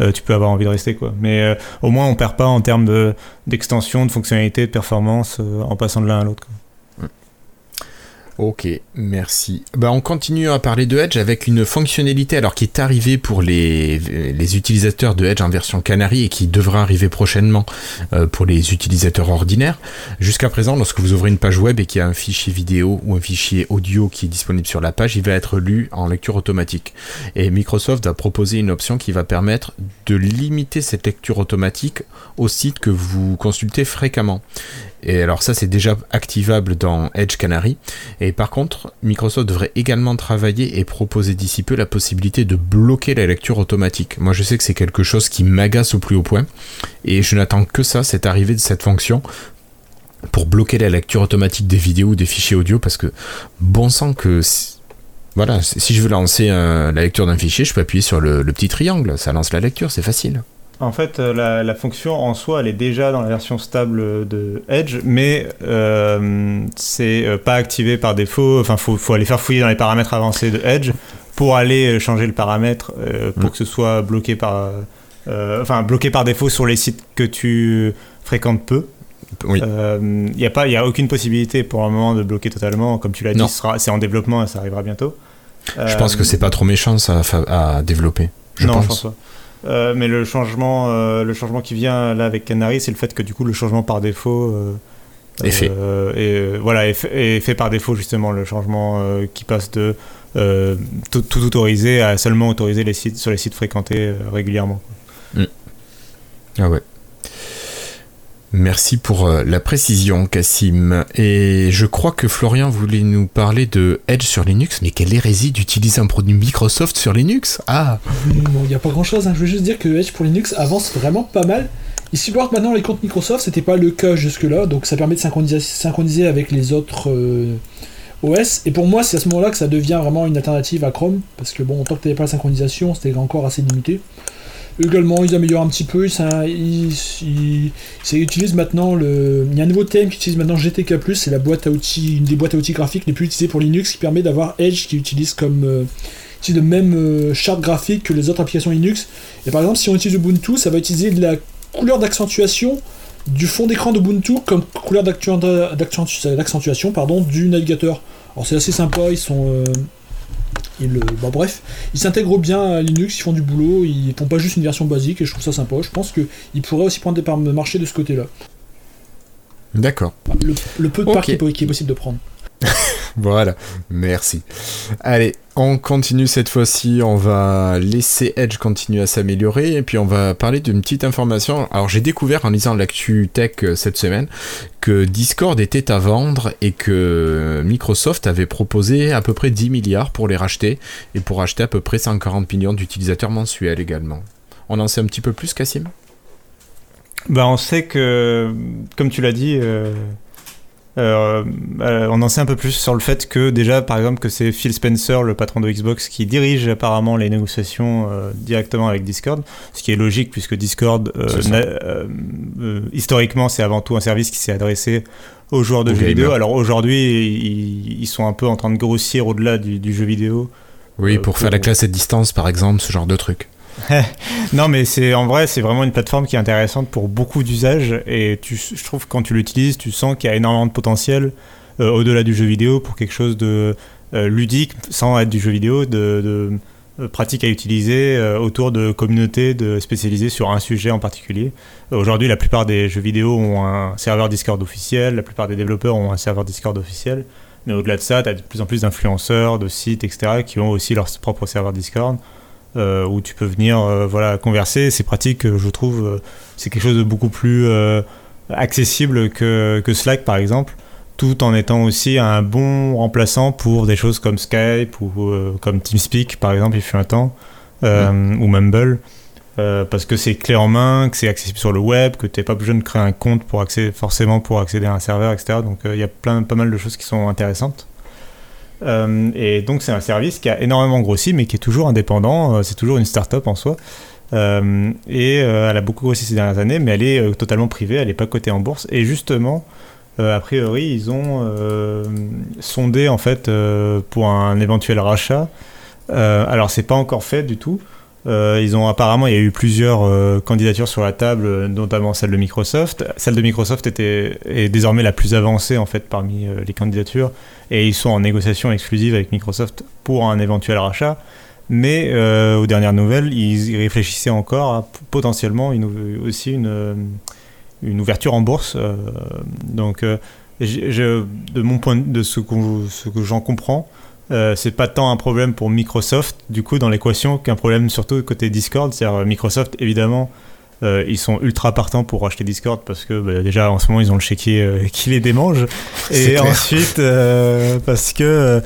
euh, tu peux avoir envie de rester, quoi. Mais euh, au moins, on perd pas en termes de- d'extension, de, fonctionnalité, de performance euh, en passant de l'un à l'autre. Ok, merci. Bah, on continue à parler de Edge avec une fonctionnalité alors qui est arrivée pour les, les utilisateurs de Edge en version Canary et qui devra arriver prochainement euh, pour les utilisateurs ordinaires. Jusqu'à présent, lorsque vous ouvrez une page web et qu'il y a un fichier vidéo ou un fichier audio qui est disponible sur la page, il va être lu en lecture automatique. Et Microsoft a proposé une option qui va permettre de limiter cette lecture automatique aux sites que vous consultez fréquemment. Et alors ça c'est déjà activable dans Edge Canary. Et par contre, Microsoft devrait également travailler et proposer d'ici peu la possibilité de bloquer la lecture automatique. Moi je sais que c'est quelque chose qui m'agace au plus haut point. Et je n'attends que ça, cette arrivée de cette fonction pour bloquer la lecture automatique des vidéos ou des fichiers audio parce que bon sang que voilà, si je veux lancer euh, la lecture d'un fichier, je peux appuyer sur le petit triangle, ça lance la lecture, c'est facile. En fait, euh, la, la fonction en soi, elle est déjà dans la version stable de Edge, mais euh, c'est euh, pas activé par défaut. Enfin, faut, faut aller faire fouiller dans les paramètres avancés de Edge pour aller changer le paramètre euh, pour Mm. que ce soit bloqué par, euh, enfin bloqué par défaut sur les sites que tu fréquentes peu. Oui. Il n'y a, pas- a aucune possibilité pour un moment de bloquer totalement. Comme tu l'as dit, c'est en développement et ça arrivera bientôt. Je pense que c'est pas trop méchant ça à développer. Je non, pense. je pense pas. Euh, mais le changement, euh, le changement qui vient là avec Canary, c'est le fait que du coup le changement par défaut euh, Est fait. euh, voilà, est fait, est fait par défaut justement le changement qui passe de tout, tout autoriser à seulement autoriser les sites sur les sites fréquentés régulièrement. Ah ouais. Merci pour euh, la précision, Cassim. Et je crois que Florian voulait nous parler de Edge sur Linux, mais quelle hérésie d'utiliser un produit Microsoft sur Linux Ah il n'y a pas grand chose, je veux juste dire que Edge pour Linux avance vraiment pas mal. Il supporte maintenant les comptes Microsoft, c'était pas le cas jusque-là, donc ça permet de synchroniser, synchroniser avec les autres euh, OS. Et pour moi, c'est à ce moment-là que ça devient vraiment une alternative à Chrome, parce que bon, tant que t'avais pas la synchronisation, c'était encore assez limité. Également, ils améliorent un petit peu, ils, ils- ils utilisent maintenant le. Il y a un nouveau thème qui utilise maintenant GTK, c'est la boîte à outils, une des boîtes à outils graphiques les plus utilisées pour Linux, qui permet d'avoir Edge qui utilise comme. euh, utilise le même euh, charte graphique que les autres applications Linux. Et par exemple, si on utilise Ubuntu, ça va utiliser de la couleur d'accentuation du fond d'écran d'Ubuntu comme couleur d'accentuation pardon, du navigateur. Alors c'est assez sympa, ils sont... euh, ils, bah, bref, ils s'intègrent bien à Linux, ils font du boulot, ils font pas juste une version basique et je trouve ça sympa. Je pense qu'ils pourraient aussi prendre des parts de marché de ce côté-là. D'accord. Le, le peu de parts qui est possible de prendre. (laughs) Voilà, merci. Allez, on continue cette fois-ci, on va laisser Edge continuer à s'améliorer et puis on va parler d'une petite information. Alors j'ai découvert en lisant l'actu tech euh, cette semaine que Discord était à vendre et que Microsoft avait proposé à peu près 10 milliards pour les racheter et pour acheter à peu près 140 millions d'utilisateurs mensuels également. On en sait un petit peu plus, Cassim Bah, on sait que, comme tu l'as dit, euh, euh, euh, on en sait un peu plus sur le fait que déjà, par exemple, que c'est Phil Spencer, le patron de Xbox, qui dirige apparemment les négociations euh, directement avec Discord, ce qui est logique puisque Discord, historiquement, c'est avant tout un service qui s'est adressé aux joueurs de jeux vidéo. Alors aujourd'hui, ils, ils sont un peu en train de grossir au-delà du, du jeu vidéo. Oui, pour faire la classe à distance par exemple, ce genre de truc. (laughs) Non, mais c'est en vrai, c'est vraiment une plateforme qui est intéressante pour beaucoup d'usages et tu, je trouve que quand tu l'utilises, tu sens qu'il y a énormément de potentiel euh, au-delà du jeu vidéo pour quelque chose de euh, ludique sans être du jeu vidéo, de, euh, pratique à utiliser autour de communautés de spécialisées sur un sujet en particulier. Aujourd'hui, la plupart des jeux vidéo ont un serveur Discord officiel, la plupart des développeurs ont un serveur Discord officiel. Mais au-delà de ça, tu as de plus en plus d'influenceurs, de sites, etc., qui ont aussi leur propre serveur Discord euh, où tu peux venir euh, voilà, converser. C'est pratique, euh, je trouve. euh, c'est quelque chose de beaucoup plus accessible que, que Slack, par exemple, tout en étant aussi un bon remplaçant pour des choses comme Skype ou comme TeamSpeak, par exemple, il fut un temps, ou Mumble. euh, parce que c'est clé en main, que c'est accessible sur le web, que tu n'es pas besoin de créer un compte pour accéder, forcément pour accéder à un serveur, etc. Donc euh, il y a plein, pas mal de choses qui sont intéressantes. Euh, et donc c'est un service qui a énormément grossi, mais qui est toujours indépendant. euh, c'est toujours une start-up en soi. Euh, et elle a beaucoup grossi ces dernières années, mais elle est totalement privée, elle n'est pas cotée en bourse. Et justement, a priori, ils ont sondé en fait pour un éventuel rachat. Alors c'est pas encore fait du tout. Ils ont apparemment, il y a eu plusieurs candidatures sur la table, notamment celle de Microsoft. Celle de Microsoft était est désormais la plus avancée en fait parmi les candidatures, et ils sont en négociation exclusive avec Microsoft pour un éventuel rachat. Mais euh, aux dernières nouvelles, ils réfléchissaient encore à potentiellement une, aussi une, euh, une ouverture en bourse. euh, donc, de mon point de, ce, qu'on- ce que j'en comprends, c'est pas tant un problème pour Microsoft du coup dans l'équation qu'un problème surtout côté Discord. C'est-à-dire Microsoft évidemment. Euh, ils sont ultra partants pour acheter Discord parce que bah, déjà en ce moment ils ont le chéquier euh, qui les démange (laughs) et clair. ensuite euh, parce que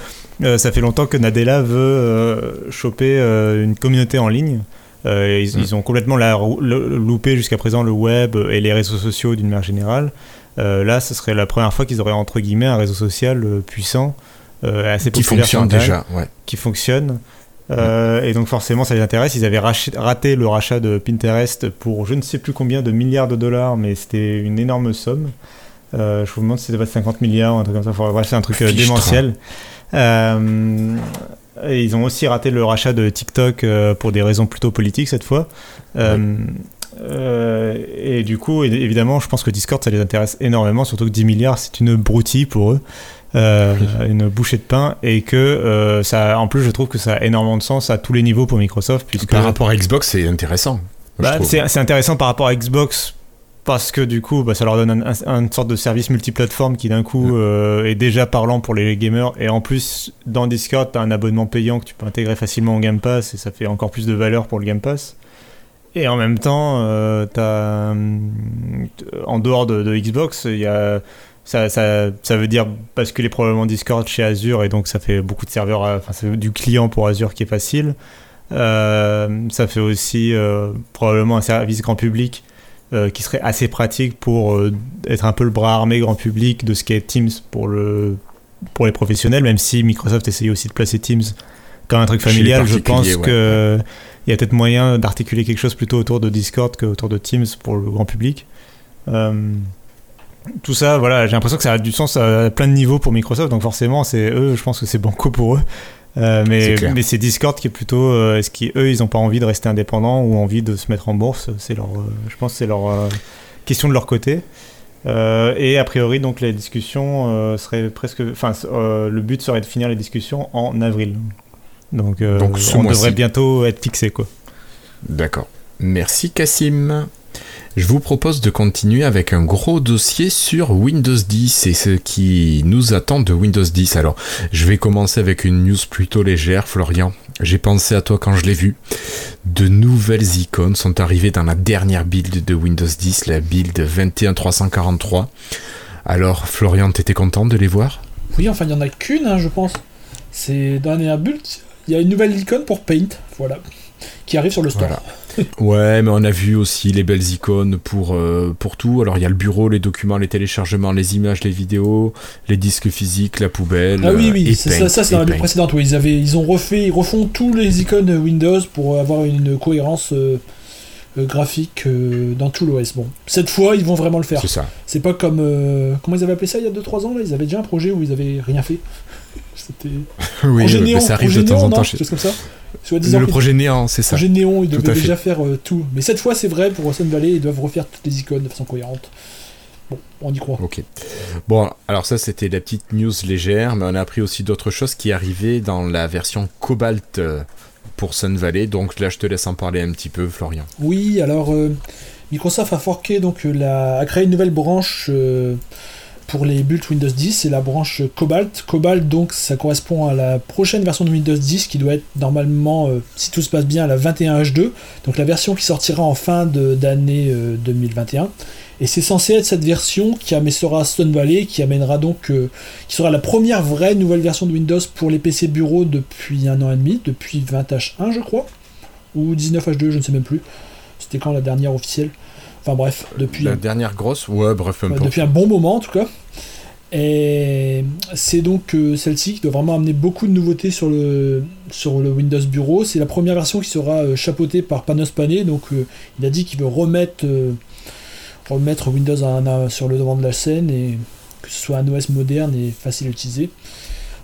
ça fait longtemps que Nadella veut choper une communauté en ligne. Ils, Mm. ils ont complètement la, loupé jusqu'à présent le web et les réseaux sociaux d'une manière générale. Là, ce serait la première fois qu'ils auraient entre guillemets un réseau social puissant, assez Qui populaire fonctionne déjà, ouais. qui fonctionne. Euh, Et donc forcément, ça les intéresse. Ils avaient raté le rachat de Pinterest pour je ne sais plus combien de milliards de dollars, mais c'était une énorme somme. Euh, je vous demande si c'était pas 50 milliards ou un truc comme ça. Bref, c'est un truc euh, Fichtre. démentiel. Euh, et ils ont aussi raté le rachat de TikTok pour des raisons plutôt politiques cette fois. Euh, et du coup, évidemment, je pense que Discord, ça les intéresse énormément, surtout que 10 milliards, c'est une broutille pour eux. Une bouchée de pain et que ça en plus je trouve que ça a énormément de sens à tous les niveaux pour Microsoft puisque par rapport à Xbox c'est intéressant bah, c'est intéressant par rapport à Xbox parce que du coup, bah, ça leur donne une sorte de service multiplateforme qui d'un coup euh, est déjà parlant pour les gamers. Et en plus, dans Discord, tu as un abonnement payant que tu peux intégrer facilement au Game Pass et ça fait encore plus de valeur pour le Game Pass. Et en même temps, euh, as, euh, en dehors de, Xbox, il y a, ça, ça, ça, veut dire basculer probablement Discord chez Azure et donc ça fait beaucoup de serveurs, enfin c'est du client pour Azure qui est facile. ça fait aussi probablement un service grand public euh, qui serait assez pratique pour euh, être un peu le bras armé grand public de ce qu'est Teams pour, le, pour les professionnels, même si Microsoft essayait aussi de placer Teams comme un truc familial, je pense qu'il y a peut-être moyen d'articuler quelque chose plutôt autour de Discord qu'autour de Teams pour le grand public. Euh, tout ça, voilà, j'ai l'impression que ça a du sens à plein de niveaux pour Microsoft, donc forcément, c'est eux, je pense que c'est banco pour eux. Euh, mais mais c'est Discord qui est plutôt euh, est-ce qu'eux ils n'ont pas envie de rester indépendants ou envie de se mettre en bourse? C'est leur euh, je pense c'est leur question de leur côté. Et a priori donc les discussions seraient presque enfin le but serait de finir les discussions en avril. Donc, donc on devrait bientôt être fixé quoi. D'accord. Merci Cassim je vous propose de continuer avec un gros dossier sur Windows 10 et ce qui nous attend de Windows 10. Alors, je vais commencer avec une news plutôt légère, Florian. J'ai pensé à toi quand je l'ai vu. De nouvelles icônes sont arrivées dans la dernière build de Windows 10, la build 21343. Alors, Florian, t'étais content de les voir? Oui, enfin, il n'y en a qu'une, hein, je pense. C'est dans la build, il y a une nouvelle icône pour Paint, voilà, qui arrive sur le store. ouais, mais on a vu aussi les belles icônes pour, euh, pour tout. Alors il y a le bureau, les documents, les téléchargements, les images, les vidéos, les disques physiques, la poubelle. Ah oui, oui, ça, ça c'est dans la précédente. ils, avaient, ils ont refait, ils refont tous les icônes Windows pour avoir une cohérence. Euh, euh, graphique dans tout l'OS. Bon, cette fois, ils vont vraiment le faire. C'est ça. C'est pas comme. comment ils avaient appelé ça il y a 2-3 ans là? Ils avaient déjà un projet où ils avaient rien fait. C'était. (laughs) oui, ça arrive de temps en temps. comme ça le projet néant, c'est ça. Le projet néon, ils devaient déjà faire euh, tout. Mais cette fois, c'est vrai, pour Sun Valley, ils doivent refaire toutes les icônes de façon cohérente. Bon, on y croit. Ok. Bon, alors ça, c'était la petite news légère, mais on a appris aussi d'autres choses qui arrivaient dans la version Cobalt euh, pour Sun Valley. Donc là, je te laisse en parler un petit peu, Florian. Oui, alors euh, Microsoft a forqué, donc la, a créé une nouvelle branche pour les builds Windows 10, c'est la branche Cobalt. Cobalt, donc, ça correspond à la prochaine version de Windows 10 qui doit être normalement, euh, si tout se passe bien, la 21H2, donc la version qui sortira en fin d'année 2021. Euh, Et c'est censé être cette version qui amènera Stone Valley, qui amènera donc, euh, qui sera la première vraie nouvelle version de Windows pour les PC bureaux depuis un an et demi, depuis 20H1 je crois, ou 19H2, je ne sais même plus. C'était quand la dernière officielle? Enfin bref, depuis. La dernière grosse Ouais, bref, un Depuis un bon moment en tout cas. Et c'est donc euh, celle-ci qui doit vraiment amener beaucoup de nouveautés sur le, sur le Windows Bureau. C'est la première version qui sera euh, chapeautée par Panos Panay. Donc euh, il a dit qu'il veut remettre, remettre Windows sur le devant de la scène et que ce soit un OS moderne et facile à utiliser.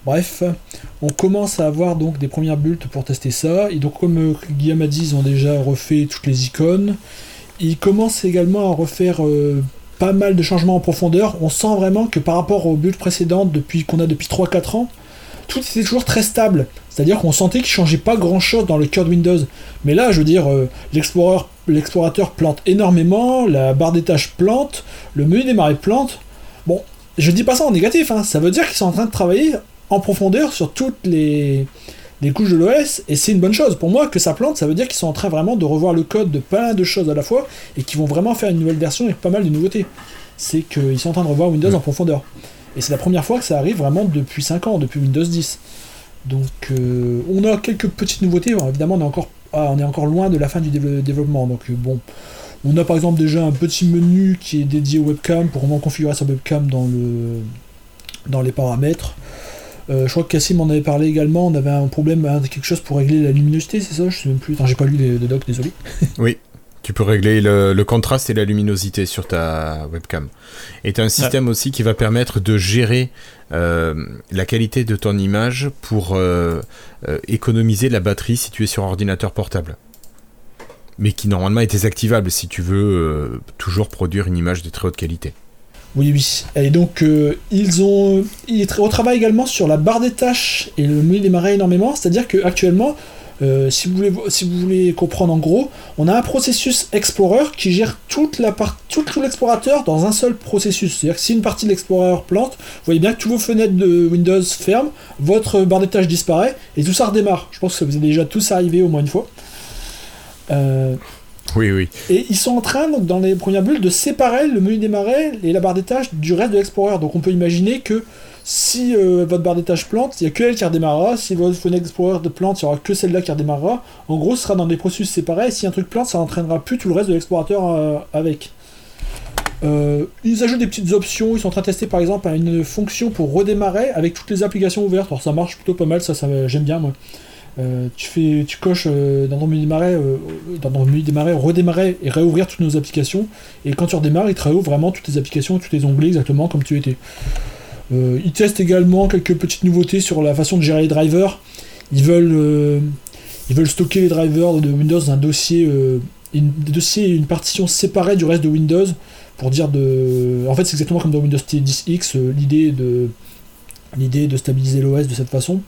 Bref, on commence à avoir donc des premières builds pour tester ça. Et donc comme Guillaume a dit, ils ont déjà refait toutes les icônes il commence également à refaire euh, pas mal de changements en profondeur. On sent vraiment que par rapport aux builds précédentes depuis qu'on a depuis 3-4 ans, tout était toujours très stable. C'est-à-dire qu'on sentait qu'il changeait pas grand-chose dans le cœur de Windows. Mais là, je veux dire, euh, l'explorateur plante énormément, la barre des tâches plante, le menu démarrer plante. Bon, je dis pas ça en négatif, hein. ça veut dire qu'ils sont en train de travailler en profondeur sur toutes les, des couches de l'OS, et c'est une bonne chose. Pour moi, que ça plante, ça veut dire qu'ils sont en train vraiment de revoir le code de plein de choses à la fois, et qu'ils vont vraiment faire une nouvelle version avec pas mal de nouveautés. C'est qu'ils sont en train de revoir Windows en profondeur. Et c'est la première fois que ça arrive vraiment depuis 5 ans, depuis Windows 10. Donc euh, on a quelques petites nouveautés, évidemment on est, encore, ah, on est encore loin de la fin du développement, donc euh, bon... On a par exemple déjà un petit menu qui est dédié au webcam pour vraiment configurer sa webcam dans, le, dans les paramètres. Euh, je crois que Cassim en avait parlé également, on avait un problème, quelque chose pour régler la luminosité, c'est ça? Je sais même plus. j'ai pas lu les, docs, désolé. (laughs) oui, tu peux régler le, contraste et la luminosité sur ta webcam. Et tu as un système aussi qui va permettre de gérer euh, la qualité de ton image pour euh, économiser la batterie si tu es sur ordinateur portable. mais qui normalement est désactivable si tu veux toujours produire une image de très haute qualité. Oui, oui. Et donc, ils ont. Ils retravaillent également sur la barre des tâches et le menu démarrer énormément. C'est-à-dire qu'actuellement, euh, si, vous voulez, si vous voulez comprendre en gros, on a un processus Explorer qui gère toute la part, tout, l'explorateur dans un seul processus. C'est-à-dire que si une partie de l'Explorer plante, vous voyez bien que tous vos fenêtres de Windows ferment, votre barre des tâches disparaît et tout ça redémarre. Je pense que vous est déjà tous arrivé au moins une fois. Euh, oui, oui. Et ils sont en train, dans les premières bulles, de séparer le menu démarrer et la barre des tâches du reste de l'Explorer. Donc on peut imaginer que si euh, votre barre des tâches plante, il n'y a que elle qui redémarrera. Si votre Fenêtre Explorer de plante, il n'y aura que celle-là qui redémarrera. En gros, ce sera dans des processus séparés. si un truc plante, ça n'entraînera plus tout le reste de l'explorateur euh, avec. Euh, ils ajoutent des petites options. Ils sont en train de tester par exemple une fonction pour redémarrer avec toutes les applications ouvertes. Alors ça marche plutôt pas mal, ça j'aime bien moi. Tu fais, tu coches dans ton menu démarrer, dans ton menu démarrer, redémarrer et réouvrir toutes nos applications. Et quand tu redémarres, il te réouvre vraiment toutes tes applications, tous tes onglets exactement comme tu étais. Euh, ils testent également quelques petites nouveautés sur la façon de gérer les drivers. Ils veulent, euh, ils veulent stocker les drivers de Windows dans un dossier, euh, une, dossier une partition séparée du reste de Windows pour dire de. En fait, c'est exactement comme dans Windows 10X, l'idée de l'idée de stabiliser l'OS de cette façon.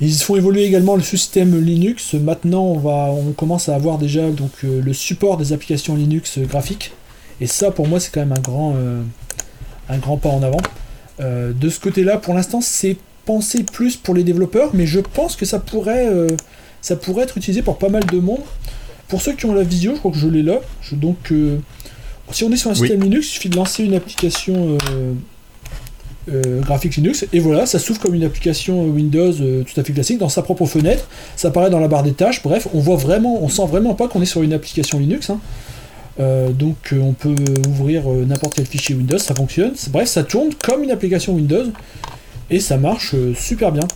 Ils font évoluer également le système Linux. Maintenant, on, va, on commence à avoir déjà donc, le support des applications Linux graphiques. Et ça, pour moi, c'est quand même un grand, un grand pas en avant. Euh, de ce côté-là, pour l'instant, c'est pensé plus pour les développeurs, mais je pense que ça pourrait, euh, ça pourrait être utilisé par pas mal de monde. Pour ceux qui ont la visio, je crois que je l'ai là. donc, euh, si on est sur un système Linux, il suffit de lancer une application graphique Linux, et voilà, ça s'ouvre comme une application Windows tout à fait classique dans sa propre fenêtre. Ça apparaît dans la barre des tâches. Bref, on voit vraiment, on sent vraiment pas qu'on est sur une application Linux. Hein. Euh, donc euh, on peut ouvrir euh, n'importe quel fichier Windows, ça fonctionne. Bref, ça tourne comme une application Windows et ça marche super bien.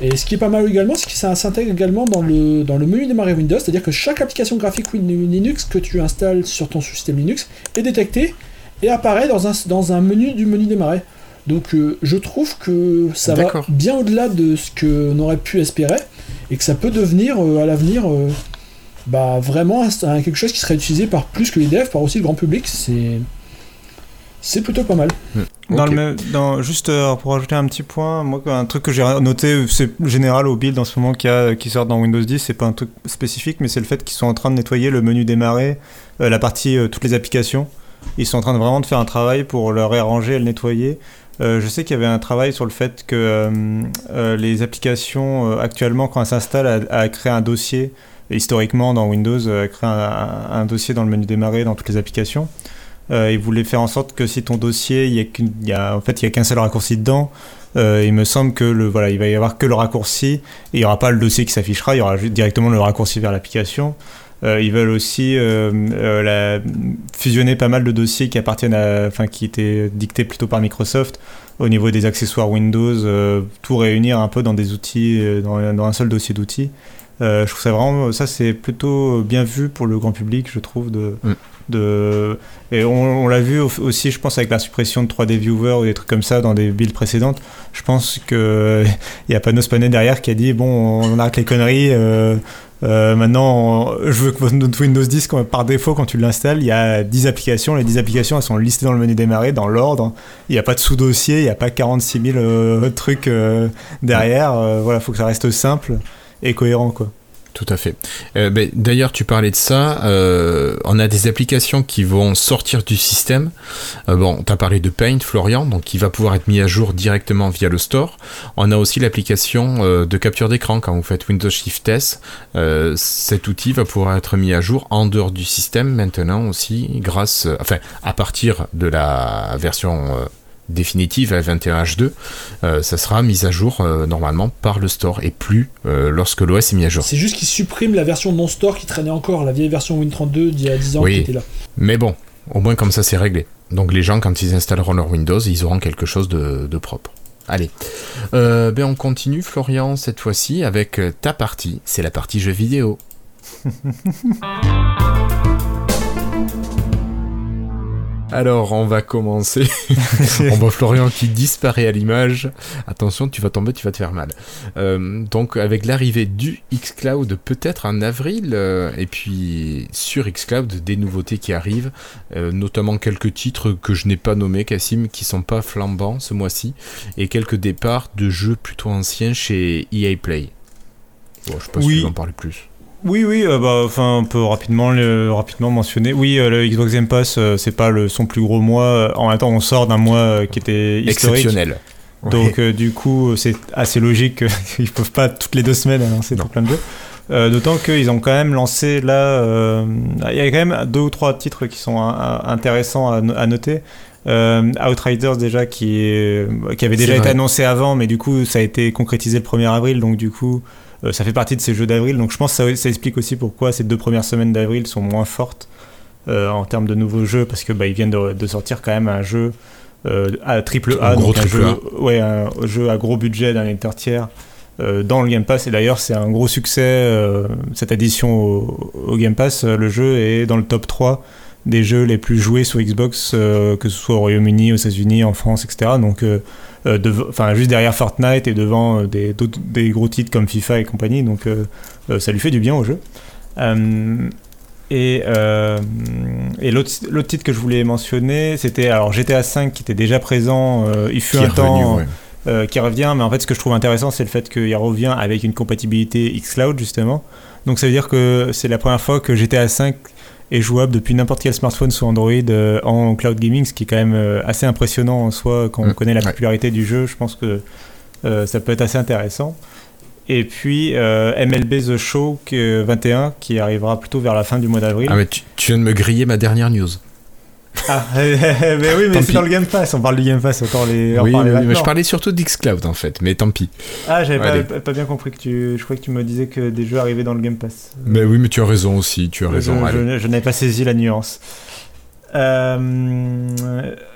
Et ce qui est pas mal également, c'est que ça s'intègre également dans le, dans le menu démarrer Windows, c'est-à-dire que chaque application graphique Linux que tu installes sur ton système Linux est détectée et apparaît dans un, dans un menu du menu démarrer. Donc je trouve que ça va bien au-delà de ce qu'on aurait pu espérer et que ça peut devenir à l'avenir bah vraiment quelque chose qui serait utilisé par plus que les devs, par aussi le grand public, c'est c'est plutôt pas mal. Dans le dans, juste euh, pour ajouter un petit point, moi un truc que j'ai noté, c'est général au build en ce moment qui, a, qui sort dans Windows 10, c'est pas un truc spécifique, mais c'est le fait qu'ils sont en train de nettoyer le menu démarrer, euh, la partie euh, toutes les applications. Ils sont en train de vraiment de faire un travail pour le réarranger et le nettoyer. Je sais qu'il y avait un travail sur le fait que les applications actuellement quand elles s'installent à, créer un dossier historiquement dans Windows euh, créer un, dossier dans le menu démarrer dans toutes les applications. Euh, il voulait faire en sorte que si ton dossier, il y a, en fait, il y a qu'un seul raccourci dedans, euh, il me semble que le voilà, il va y avoir que le raccourci et il n'y aura pas le dossier qui s'affichera, il y aura directement le raccourci vers l'application. Ils veulent aussi la, fusionner pas mal de dossiers qui appartiennent à, enfin, qui étaient dictés plutôt par Microsoft au niveau des accessoires Windows, tout réunir un peu dans des outils, dans, dans un seul dossier d'outils. Euh, je trouve ça vraiment, ça c'est plutôt bien vu pour le grand public, je trouve. De, mm. de, et on, l'a vu aussi, je pense, avec la suppression de 3D Viewer ou des trucs comme ça dans des builds précédentes. Je pense qu'il (laughs) y a Panos Panay derrière qui a dit bon, on arrête les conneries. Euh, euh, maintenant, je veux que votre Windows 10, par défaut, quand tu l'installes, il y a 10 applications. Les 10 applications, elles sont listées dans le menu démarrer, dans l'ordre. Il n'y a pas de sous-dossier, il n'y a pas 46 000 trucs derrière. voilà, il faut que ça reste simple et cohérent, quoi. Tout à fait. Euh, ben, d'ailleurs, tu parlais de ça. Euh, on a des applications qui vont sortir du système. Euh, bon, tu as parlé de Paint, Florian, donc qui va pouvoir être mis à jour directement via le store. On a aussi l'application de capture d'écran quand vous faites Windows Shift S. cet outil va pouvoir être mis à jour en dehors du système maintenant aussi, grâce, enfin, à partir de la version définitive à 21H2, euh, ça sera mis à jour euh, normalement par le store et plus euh, lorsque l'OS est mis à jour. C'est juste qu'ils suppriment la version non store qui traînait encore, la vieille version Win32 d'il y a 10 ans qui était là. Mais bon, au moins comme ça c'est réglé. Donc les gens quand ils installeront leur Windows, ils auront quelque chose de, de propre. Allez, ben on continue Florian cette fois-ci avec ta partie, c'est la partie jeux vidéo. (laughs) Alors, on va commencer. (laughs) on voit Florian qui disparaît à l'image. Attention, tu vas tomber, tu vas te faire mal. Euh, donc, avec l'arrivée du xCloud, peut-être en avril, euh, et puis sur xCloud, des nouveautés qui arrivent, euh, notamment quelques titres que je n'ai pas nommés, Cassim, qui sont pas flambants ce mois-ci, et quelques départs de jeux plutôt anciens chez EA Play. Bon, je sais pas Oui. si tu en parler plus. Oui, oui, euh, bah, enfin, on peut rapidement, le, rapidement mentionner. Oui, euh, le Xbox Game Pass, euh, c'est pas le, son plus gros mois. En même temps, on sort d'un mois euh, qui était historique. Exceptionnel. Donc, euh, du coup, c'est assez logique qu'ils (laughs) peuvent pas toutes les deux semaines annoncer Non. tout plein de jeux. Euh, D'autant qu'ils ont quand même lancé là. euh, Il y a quand même deux ou trois titres qui sont euh, intéressants à, no- à noter. Euh, Outriders déjà qui, est, qui avait déjà été annoncé avant, mais du coup ça a été concrétisé le 1er avril, donc du coup euh, ça fait partie de ces jeux d'avril. Donc je pense que ça, ça explique aussi pourquoi ces deux premières semaines d'avril sont moins fortes euh, en termes de nouveaux jeux, parce que bah, ils viennent de, de sortir quand même un jeu euh, à triple A, donc un jeu, A. ouais, un jeu à gros budget d'un éditeur tiers euh, dans le Game Pass. Et d'ailleurs, c'est un gros succès euh, cette addition au, au Game Pass. Le jeu est dans le top 3 des jeux les plus joués sur Xbox, euh, que ce soit au Royaume-Uni, aux États-Unis, en France, etc. Donc, enfin, juste derrière Fortnite et devant euh, des, gros titres comme FIFA et compagnie. Donc, euh, euh, ça lui fait du bien au jeu. Euh, et euh, et l'autre titre que je voulais mentionner, c'était alors GTA V qui était déjà présent. euh, il fut Qui un temps ouais. euh, qui revient, mais en fait, ce que je trouve intéressant, c'est le fait qu'il revient avec une compatibilité xCloud, justement. Donc, ça veut dire que c'est la première fois que GTA 5 est jouable depuis n'importe quel smartphone sous Android euh, en cloud gaming, ce qui est quand même euh, assez impressionnant en soi quand on Mm, connaît la ouais. popularité du jeu. Je pense que euh, ça peut être assez intéressant. Et puis MLB The Show que- 21 qui arrivera plutôt vers la fin du mois d'avril. Ah, mais tu, tu viens de me griller ma dernière news. Ah, (laughs) mais oui, mais c'est dans le Game Pass. On parle du Game Pass, autant les. Oui, oui, mais je parlais surtout d'Xcloud en fait, mais tant pis. Ah, j'avais pas, pas bien compris que tu. Je croyais que tu me disais que des jeux arrivaient dans le Game Pass. Mais oui, mais tu as raison aussi, tu as raison. je- je n'avais pas saisi la nuance. Euh,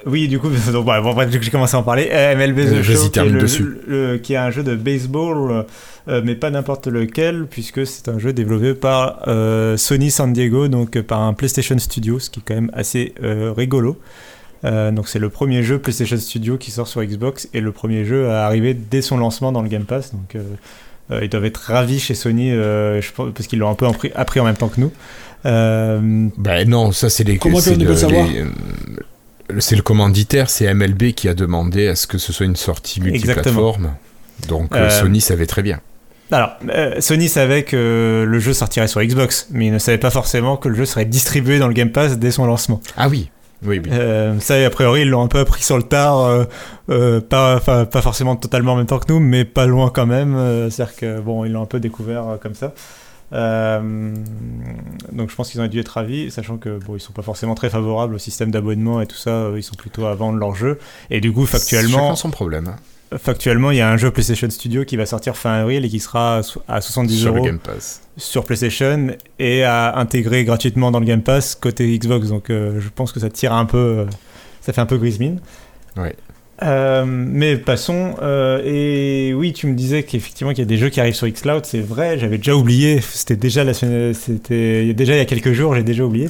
oui, du coup, (laughs) donc, bon, bref, j'ai commencé à en parler. Euh, MLB The Show, qui est, le- qui est un jeu de baseball, euh, mais pas n'importe lequel, puisque c'est un jeu développé par euh, Sony San Diego, donc euh, par un PlayStation Studio, ce qui est quand même assez euh, rigolo. Euh, donc c'est le premier jeu PlayStation Studio qui sort sur Xbox et le premier jeu à arriver dès son lancement dans le Game Pass. Donc euh, euh, ils doivent être ravis chez Sony, euh, je pense, parce qu'ils l'ont un peu appris, appris en même temps que nous. Euh, Ben non, ça c'est les. Comment c'est on peut le savoir les, euh, C'est le commanditaire, c'est MLB qui a demandé à ce que ce soit une sortie multiplateforme. Donc euh, Euh, Sony savait très bien. Alors, euh, Sony savait que le jeu sortirait sur Xbox, mais il ne savait pas forcément que le jeu serait distribué dans le Game Pass dès son lancement. Ah oui, oui, oui. Euh, ça, a priori, ils l'ont un peu appris sur le tard, euh, euh, pas, forcément totalement en même temps que nous, mais pas loin quand même. C'est-à-dire que, bon, ils l'ont un peu découvert comme ça. Donc je pense qu'ils ont dû être ravis, sachant que bon, ils sont pas forcément très favorables au système d'abonnement et tout ça, ils sont plutôt à vendre leur jeu. Et du coup, factuellement, Chacun son problème. Factuellement, il y a un jeu PlayStation Studio qui va sortir fin avril et qui sera à 70 sur le euros Game Pass. sur PlayStation et à intégrer gratuitement dans le Game Pass côté Xbox. Donc euh, je pense que ça tire un peu, euh, ça fait un peu grise mine. Ouais. Euh, mais passons. et oui, tu me disais qu'effectivement qu'il y a des jeux qui arrivent sur Xcloud. C'est vrai, j'avais déjà oublié. C'était déjà la semaine, c'était déjà il y a quelques jours, j'ai déjà oublié.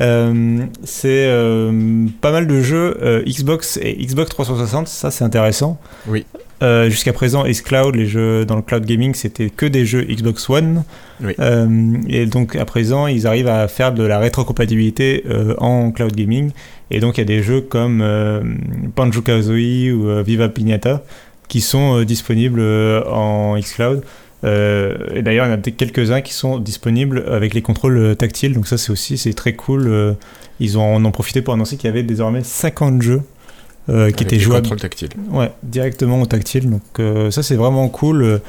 Euh, c'est euh, pas mal de jeux euh, Xbox et Xbox 360. Ça, c'est intéressant. Oui. Jusqu'à présent, xCloud, les jeux dans le cloud gaming, c'était que des jeux Xbox One. Oui. Et donc à présent, ils arrivent à faire de la rétrocompatibilité en cloud gaming. Et donc il y a des jeux comme Banjo Kazooie ou Viva Pignata qui sont disponibles en xCloud. Euh, et d'ailleurs, il y en a quelques-uns qui sont disponibles avec les contrôles euh, tactiles. Donc ça, c'est aussi c'est très cool. Euh, Ils ont, en ont profité pour annoncer qu'il y avait désormais 50 jeux euh, qui étaient les jouables contrôles tactiles. Ouais, directement au tactile. Donc euh, ça c'est vraiment cool.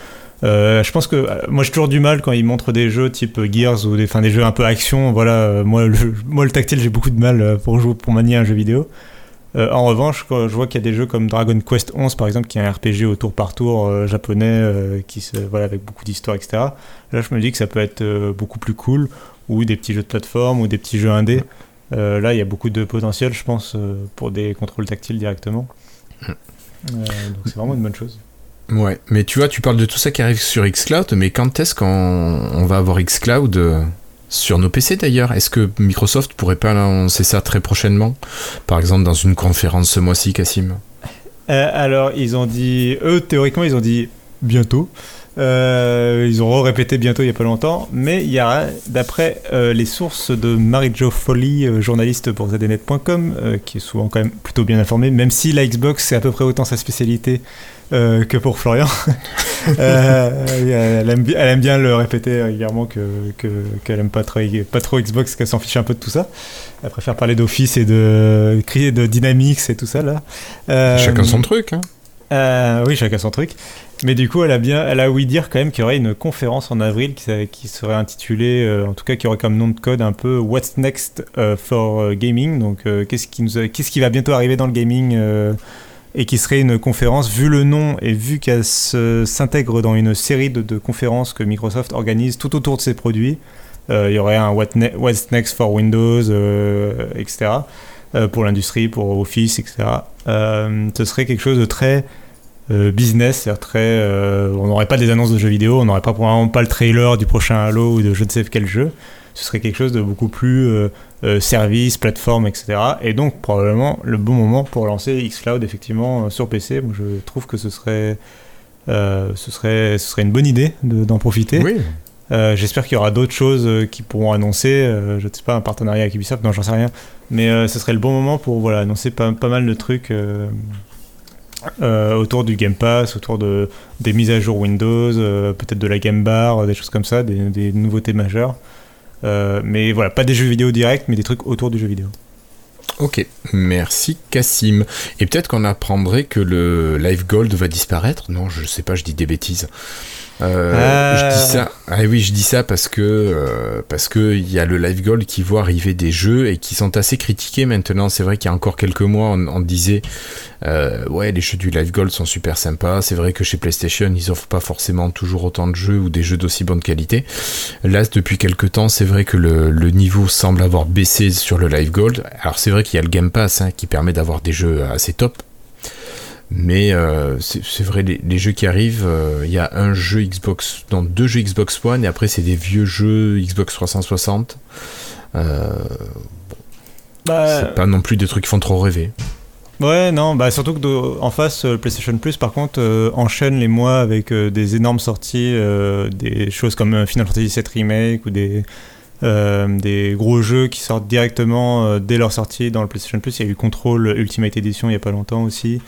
Euh, je pense que moi j'ai toujours du mal quand ils montrent des jeux type Gears ou des, enfin, des jeux un peu action. Voilà, moi, le, (laughs) moi le tactile j'ai beaucoup de mal pour jouer pour manier un jeu vidéo. Euh, en revanche, quand je vois qu'il y a des jeux comme Dragon Quest 11 par exemple, qui est un RPG au tour par tour euh, japonais, euh, qui se, voilà avec beaucoup d'histoire, etc. Là, je me dis que ça peut être beaucoup plus cool. Ou des petits jeux de plateforme ou des petits jeux indés. Là, il y a beaucoup de potentiel, je pense, pour des contrôles tactiles directement. Euh, donc c'est vraiment une bonne chose. Ouais, mais tu vois, tu parles de tout ça qui arrive sur Xcloud, mais quand est-ce qu'on on va avoir Xcloud sur nos PC d'ailleurs. Est-ce que Microsoft pourrait pas annoncer ça très prochainement? Par exemple dans une conférence ce mois-ci, Cassim euh, Alors, ils ont dit, eux, théoriquement, ils ont dit bientôt. Euh, ils ont répété bientôt il n'y a pas longtemps, mais il y a, d'après euh, les sources de Marie-Jo Foley, journaliste pour ZDNet.com, qui est souvent quand même plutôt bien informée, même si la Xbox c'est à peu près autant sa spécialité que pour Florian. (laughs) elle, aime, bien le répéter régulièrement qu'elle que, qu'elle aime pas trop, pas trop Xbox, qu'elle s'en fiche un peu de tout ça. Elle préfère parler d'Office et de, de Dynamics et tout ça là. chacun son truc. Hein. oui, chacun son truc. Mais du coup, elle a bien, elle a ouï dire quand même qu'il y aurait une conférence en avril qui, qui serait intitulée, euh, en tout cas qui aurait comme nom de code un peu What's Next euh, for euh, Gaming? Donc, qu'est-ce qui nous, qu'est-ce qui va bientôt arriver dans le gaming et qui serait une conférence, vu le nom et vu qu'elle s'intègre dans une série de, conférences que Microsoft organise tout autour de ses produits. il y aurait un What's Next for Windows, etc. pour l'industrie, pour Office, etc. ce serait quelque chose de très euh, business, c'est-à-dire très, euh, on n'aurait pas des annonces de jeux vidéo, on n'aurait pas probablement pas le trailer du prochain Halo ou de je ne sais quel jeu. Ce serait quelque chose de beaucoup plus euh, service, plateforme, etc. Et donc probablement le bon moment pour lancer xCloud effectivement sur PC. je trouve que ce serait, ce serait, ce serait une bonne idée d'en profiter. Oui. J'espère qu'il y aura d'autres choses qui pourront annoncer. je ne sais pas, un partenariat avec Ubisoft, non, j'en sais rien. Mais ce serait le bon moment pour voilà, annoncer pas, pas mal de trucs euh, autour du Game Pass, autour de, des mises à jour Windows, euh, peut-être de la Game Bar, des choses comme ça, des, nouveautés majeures. Euh, mais voilà, pas des jeux vidéo directs, mais des trucs autour du jeu vidéo. Ok, merci Cassim. Et peut-être qu'on apprendrait que le Live Gold va disparaître? Non, je sais pas, je dis des bêtises. Euh, je dis ah. ça. Ah oui, je dis ça parce que euh, parce que il y a le Live Gold qui voit arriver des jeux et qui sont assez critiqués maintenant. C'est vrai qu'il y a encore quelques mois, on, disait euh, ouais, les jeux du Live Gold sont super sympas. C'est vrai que chez PlayStation, ils offrent pas forcément toujours autant de jeux ou des jeux d'aussi bonne qualité. Là, depuis quelques temps, c'est vrai que le, niveau semble avoir baissé sur le Live Gold. Alors c'est vrai qu'il y a le Game Pass hein, qui permet d'avoir des jeux assez top mais euh, c'est vrai, les, jeux qui arrivent, euh, il y a un jeu Xbox, non, deux jeux Xbox One, et après c'est des vieux jeux Xbox 360. Euh, bah, c'est pas non plus des trucs qui font trop rêver. Ouais, non, bah surtout que en face, PlayStation Plus, par contre, enchaîne les mois avec des énormes sorties, des choses comme Final Fantasy VII Remake ou des, des gros jeux qui sortent directement dès leur sortie dans le PlayStation Plus. Il y a eu Control Ultimate Edition il y a pas longtemps aussi.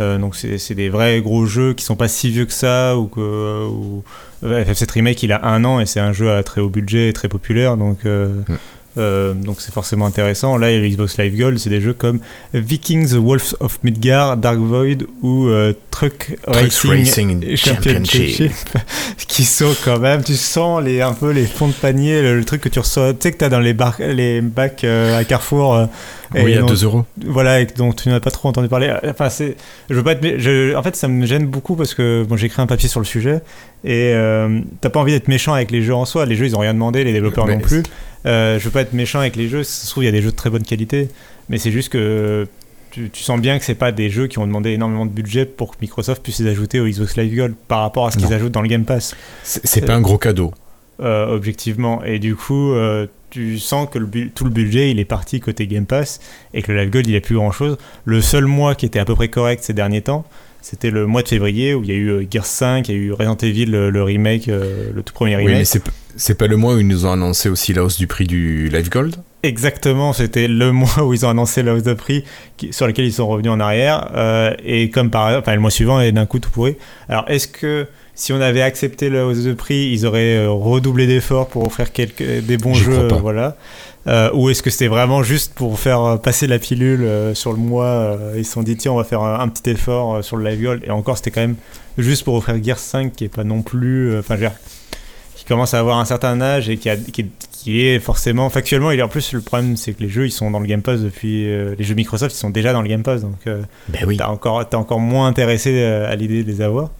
Euh, donc c'est des vrais gros jeux qui sont pas si vieux que ça ou que ou... FF7 Remake il a un an et c'est un jeu à très haut budget et très populaire donc euh, mm. Euh, donc c'est forcément intéressant. Là, les Xbox Live Gold, c'est des jeux comme Vikings, The Wolves of Midgard, Dark Void ou euh, Truck, Racing, Championship, (laughs) qui sont quand même, tu sens les, un peu les fonds de panier, le, truc que tu reçois, tu sais que tu as dans les, les bacs euh, à Carrefour. oui, à 2 euros. Voilà, et dont tu n'as pas trop entendu parler. Enfin, c'est, je veux pas être, je, en fait, ça me gêne beaucoup parce que bon, j'ai écrit un papier sur le sujet et t'as pas envie d'être méchant avec les jeux en soi. Les jeux, ils ont rien demandé, les développeurs non plus. Euh, je veux pas être méchant avec les jeux, ça se trouve, il y a des jeux de très bonne qualité, mais c'est juste que tu, sens bien que c'est pas des jeux qui ont demandé énormément de budget pour que Microsoft puisse les ajouter au Xbox Live Gold par rapport à ce qu'ils ajoutent dans le Game Pass. C'est pas un gros cadeau. Euh, objectivement. Et du coup, euh, tu sens que tout le budget il est parti côté Game Pass et que le Live Gold il a plus grand chose. Le seul mois qui était à peu près correct ces derniers temps, c'était le mois de février où il y a eu Gears 5, il y a eu Resident Evil, le, remake, le tout premier remake. Oui, mais c'est pas le mois où ils nous ont annoncé aussi la hausse du prix du Live Gold? Exactement, c'était le (laughs) mois où ils ont annoncé la hausse de prix sur lequel ils sont revenus en arrière. Euh, et comme par enfin le mois suivant est d'un coup tout pourri. Alors est-ce que si on avait accepté la hausse de prix, ils auraient euh, redoublé d'efforts pour offrir quelques, des bons jeux voilà. Euh, ou est-ce que c'était vraiment juste pour faire passer la pilule sur le mois Ils se sont dit tiens on va faire un, petit effort sur le Live Gold et encore c'était quand même juste pour offrir Gear 5 qui est pas non plus enfin commence à avoir un certain âge et qui, a, qui, est forcément factuellement et en plus le problème c'est que les jeux ils sont dans le Game Pass depuis euh, les jeux Microsoft ils sont déjà dans le Game Pass donc euh, ben oui. t'es encore moins intéressé euh, à l'idée de les avoir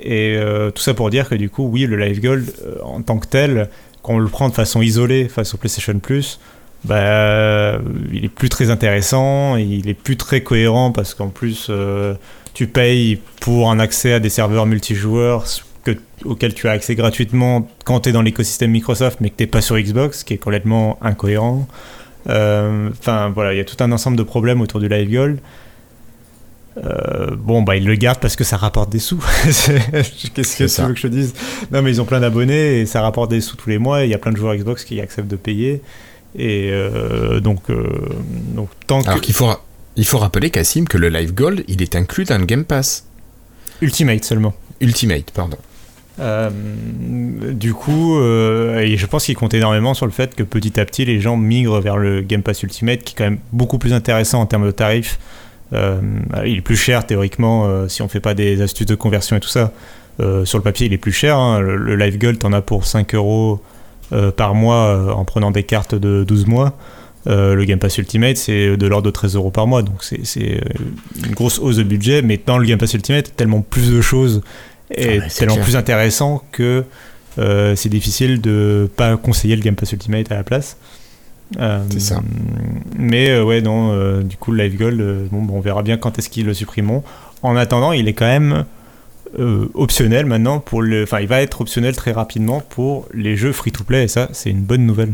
et tout ça pour dire que du coup oui le Live Gold en tant que tel quand on le prend de façon isolée face au PlayStation Plus bah, il est plus très intéressant, il est plus très cohérent parce qu'en plus tu payes pour un accès à des serveurs multijoueurs que, auquel tu as accès gratuitement quand tu es dans l'écosystème Microsoft, mais que tu pas sur Xbox, ce qui est complètement incohérent. Enfin, voilà, il y a tout un ensemble de problèmes autour du Live Gold. Euh, bon, bah, ils le gardent parce que ça rapporte des sous. (laughs) Qu'est-ce que tu veux que je dise? Non, mais ils ont plein d'abonnés et ça rapporte des sous tous les mois. Il y a plein de joueurs Xbox qui acceptent de payer. Et euh, donc, euh, donc, tant Alors qu'il faut, il faut rappeler, Cassim, que le Live Gold, il est inclus dans le Game Pass. Ultimate seulement. Ultimate, pardon. du coup, et je pense qu'il compte énormément sur le fait que petit à petit, les gens migrent vers le Game Pass Ultimate, qui est quand même beaucoup plus intéressant en termes de tarifs euh, il est plus cher théoriquement euh, si on fait pas des astuces de conversion et tout ça. Euh, sur le papier, il est plus cher. Hein. Le, Live Gold, t'en as pour 5 euros par mois en prenant des cartes de 12 mois. le Game Pass Ultimate, c'est de l'ordre de 13 euros par mois. Donc c'est une grosse hausse de budget. Mais dans le Game Pass Ultimate, tellement plus de choses et ah tellement plus intéressant que c'est difficile de pas conseiller le Game Pass Ultimate à la place. Euh, c'est ça. Mais euh, ouais, non, euh, du coup, le Live Gold, bon, on verra bien quand est-ce qu'ils le supprimeront. En attendant, il est quand même optionnel maintenant pour le. Enfin, il va être optionnel très rapidement pour les jeux free-to-play, et ça, c'est une bonne nouvelle.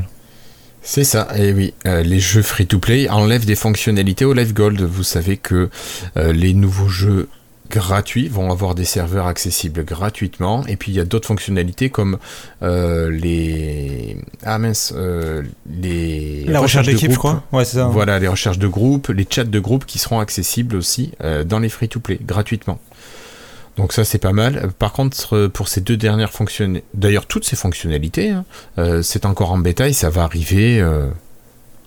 C'est ça, et oui, les jeux free-to-play enlèvent des fonctionnalités au Live Gold. Vous savez que les nouveaux jeux gratuits vont avoir des serveurs accessibles gratuitement et puis il y a d'autres fonctionnalités comme euh, les ah mince euh, les la recherche d'équipe je crois ouais, ça. voilà les recherches de groupe les chats de groupe qui seront accessibles aussi euh, dans les free to play gratuitement donc ça c'est pas mal. Par contre pour ces deux dernières fonctionnalités, d'ailleurs toutes ces fonctionnalités, hein, c'est encore en bêta et ça va arriver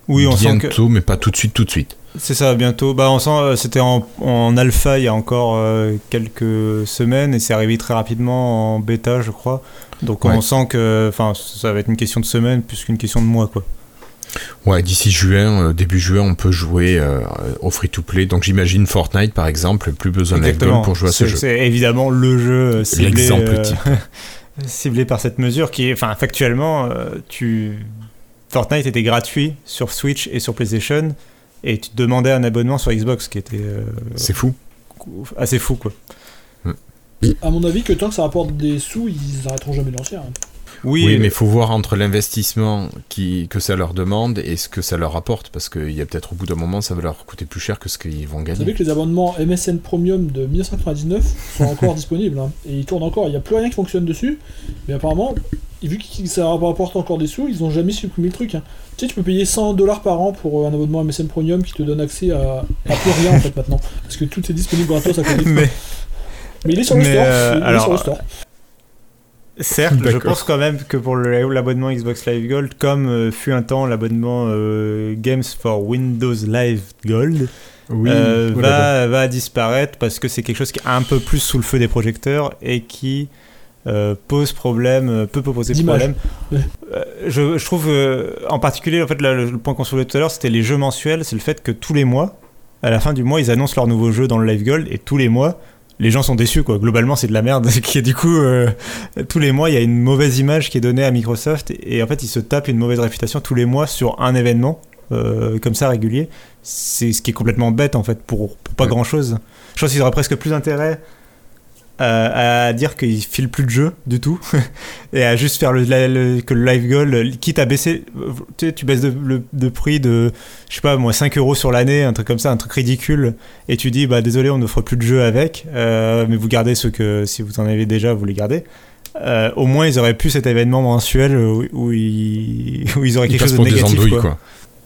oui, on bientôt, mais pas tout de suite, tout de suite. C'est ça, bientôt. Bah, on sent, euh, c'était en, en, alpha il y a encore euh, quelques semaines et c'est arrivé très rapidement en bêta, je crois. Donc on sent que, enfin, ça va être une question de semaine plus qu'une question de mois, quoi. Ouais, d'ici juin, euh, début juin, on peut jouer au free-to-play. Donc j'imagine Fortnite, par exemple, plus besoin d'alcool pour jouer à ce jeu. C'est évidemment le jeu ciblé, (laughs) ciblé par cette mesure qui est, enfin, factuellement, tu Fortnite était gratuit sur Switch et sur PlayStation et tu demandais un abonnement sur Xbox qui était. Euh, c'est fou. Assez fou quoi. À mon avis, que tant que ça rapporte des sous, ils arrêteront jamais de lancer. Oui, mais il faut voir entre l'investissement qui, que ça leur demande et ce que ça leur apporte, parce qu'il y a peut-être au bout d'un moment, ça va leur coûter plus cher que ce qu'ils vont gagner. Vous savez que les abonnements MSN Premium de 1999 sont encore (laughs) disponibles, hein, et ils tournent encore, il n'y a plus rien qui fonctionne dessus, mais apparemment, vu que ça rapporte encore des sous, ils n'ont jamais supprimé le truc. Hein. Tu sais, tu peux payer 100 dollars par an pour un abonnement MSN Premium qui te donne accès à, plus rien en fait maintenant, parce que tout est disponible gratos à côté. (laughs) mais... mais il est sur le store. alors... sur le store. Certes, je pense quand même que pour l'abonnement Xbox Live Gold, comme euh, fut un temps l'abonnement euh, Games for Windows Live Gold, euh, va, va, disparaître parce que c'est quelque chose qui est un peu plus sous le feu des projecteurs et qui pose problème, peut poser problème. Je, je, trouve en particulier, en fait, le point qu'on soulevait tout à l'heure, c'était les jeux mensuels, c'est le fait que tous les mois, à la fin du mois, ils annoncent leur nouveau jeu dans le Live Gold et tous les mois, les gens sont déçus quoi. Globalement, c'est de la merde. (laughs) qui du coup euh, tous les mois, il y a une mauvaise image qui est donnée à Microsoft et, en fait, ils se tapent une mauvaise réputation tous les mois sur un événement euh, comme ça régulier. C'est ce qui est complètement bête en fait pour, pas grand chose. Je pense qu'ils auraient presque plus intérêt à dire qu'il file plus de jeu du tout (laughs) et à juste faire le, que le live goal quitte à baisser tu, sais, tu baisses de, le, prix de je sais pas moi 5 euros sur l'année un truc comme ça un truc ridicule et tu dis bah désolé on n'offre plus de jeu avec euh, mais vous gardez ce que si vous en avez déjà vous les gardez euh, au moins ils auraient pu cet événement mensuel où, ils, (laughs) où ils auraient quelque chose de négatif quoi.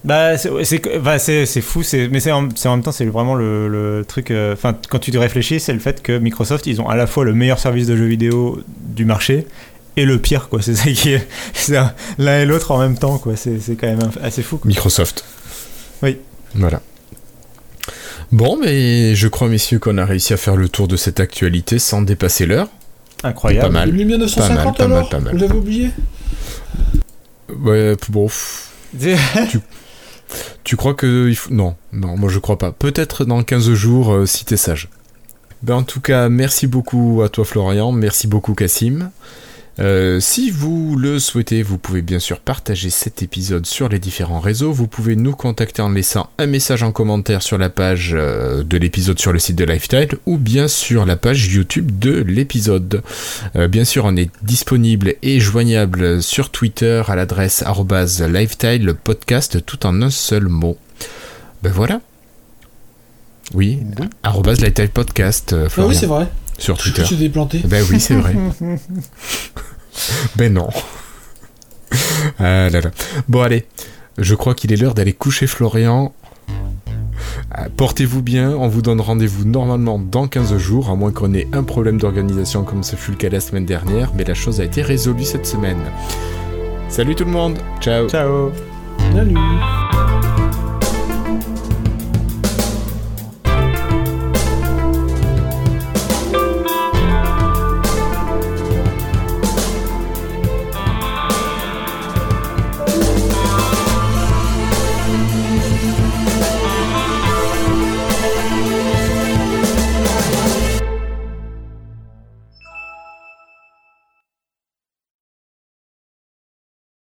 Bah, c'est fou, mais c'est en, en, même temps, c'est vraiment le, le truc. Euh, enfin, quand tu te réfléchis, c'est le fait que Microsoft, ils ont à la fois le meilleur service de jeux vidéo du marché et le pire, quoi. (laughs) C'est ça qui est. l'un et l'autre en même temps, quoi. C'est quand même assez fou. Microsoft. Oui. Voilà. Bon, mais je crois, messieurs, qu'on a réussi à faire le tour de cette actualité sans dépasser l'heure. Incroyable. Pas mal. 1950 pas mal, pas mal, Vous l'avez oublié? Ouais, bon. (laughs) tu... Tu crois que. Il faut... Non, non, moi je crois pas. Peut-être dans 15 jours, euh, si t'es sage. Ben, en tout cas, merci beaucoup à toi Florian, merci beaucoup Cassim. Euh, si vous le souhaitez, vous pouvez bien sûr partager cet épisode sur les différents réseaux. Vous pouvez nous contacter en laissant un message en commentaire sur la page euh, de l'épisode sur le site de Lifetile ou bien sur la page YouTube de l'épisode. Euh, bien sûr, on est disponible et joignable sur Twitter à l'adresse Lifetile podcast tout en un seul mot. Ben voilà. Oui, arrobase Lifetile podcast. Ah oui, c'est vrai. Sur Je Twitter. suis déplanté. Ben oui, c'est vrai. (laughs) ben non. Ah là là. Bon allez, je crois qu'il est l'heure d'aller coucher Florian. Euh, Portez-vous bien, on vous donne rendez-vous normalement dans 15 jours, à moins qu'on ait un problème d'organisation comme ce fut le cas la semaine dernière, mais la chose a été résolue cette semaine. Salut tout le monde, ciao Ciao Salut.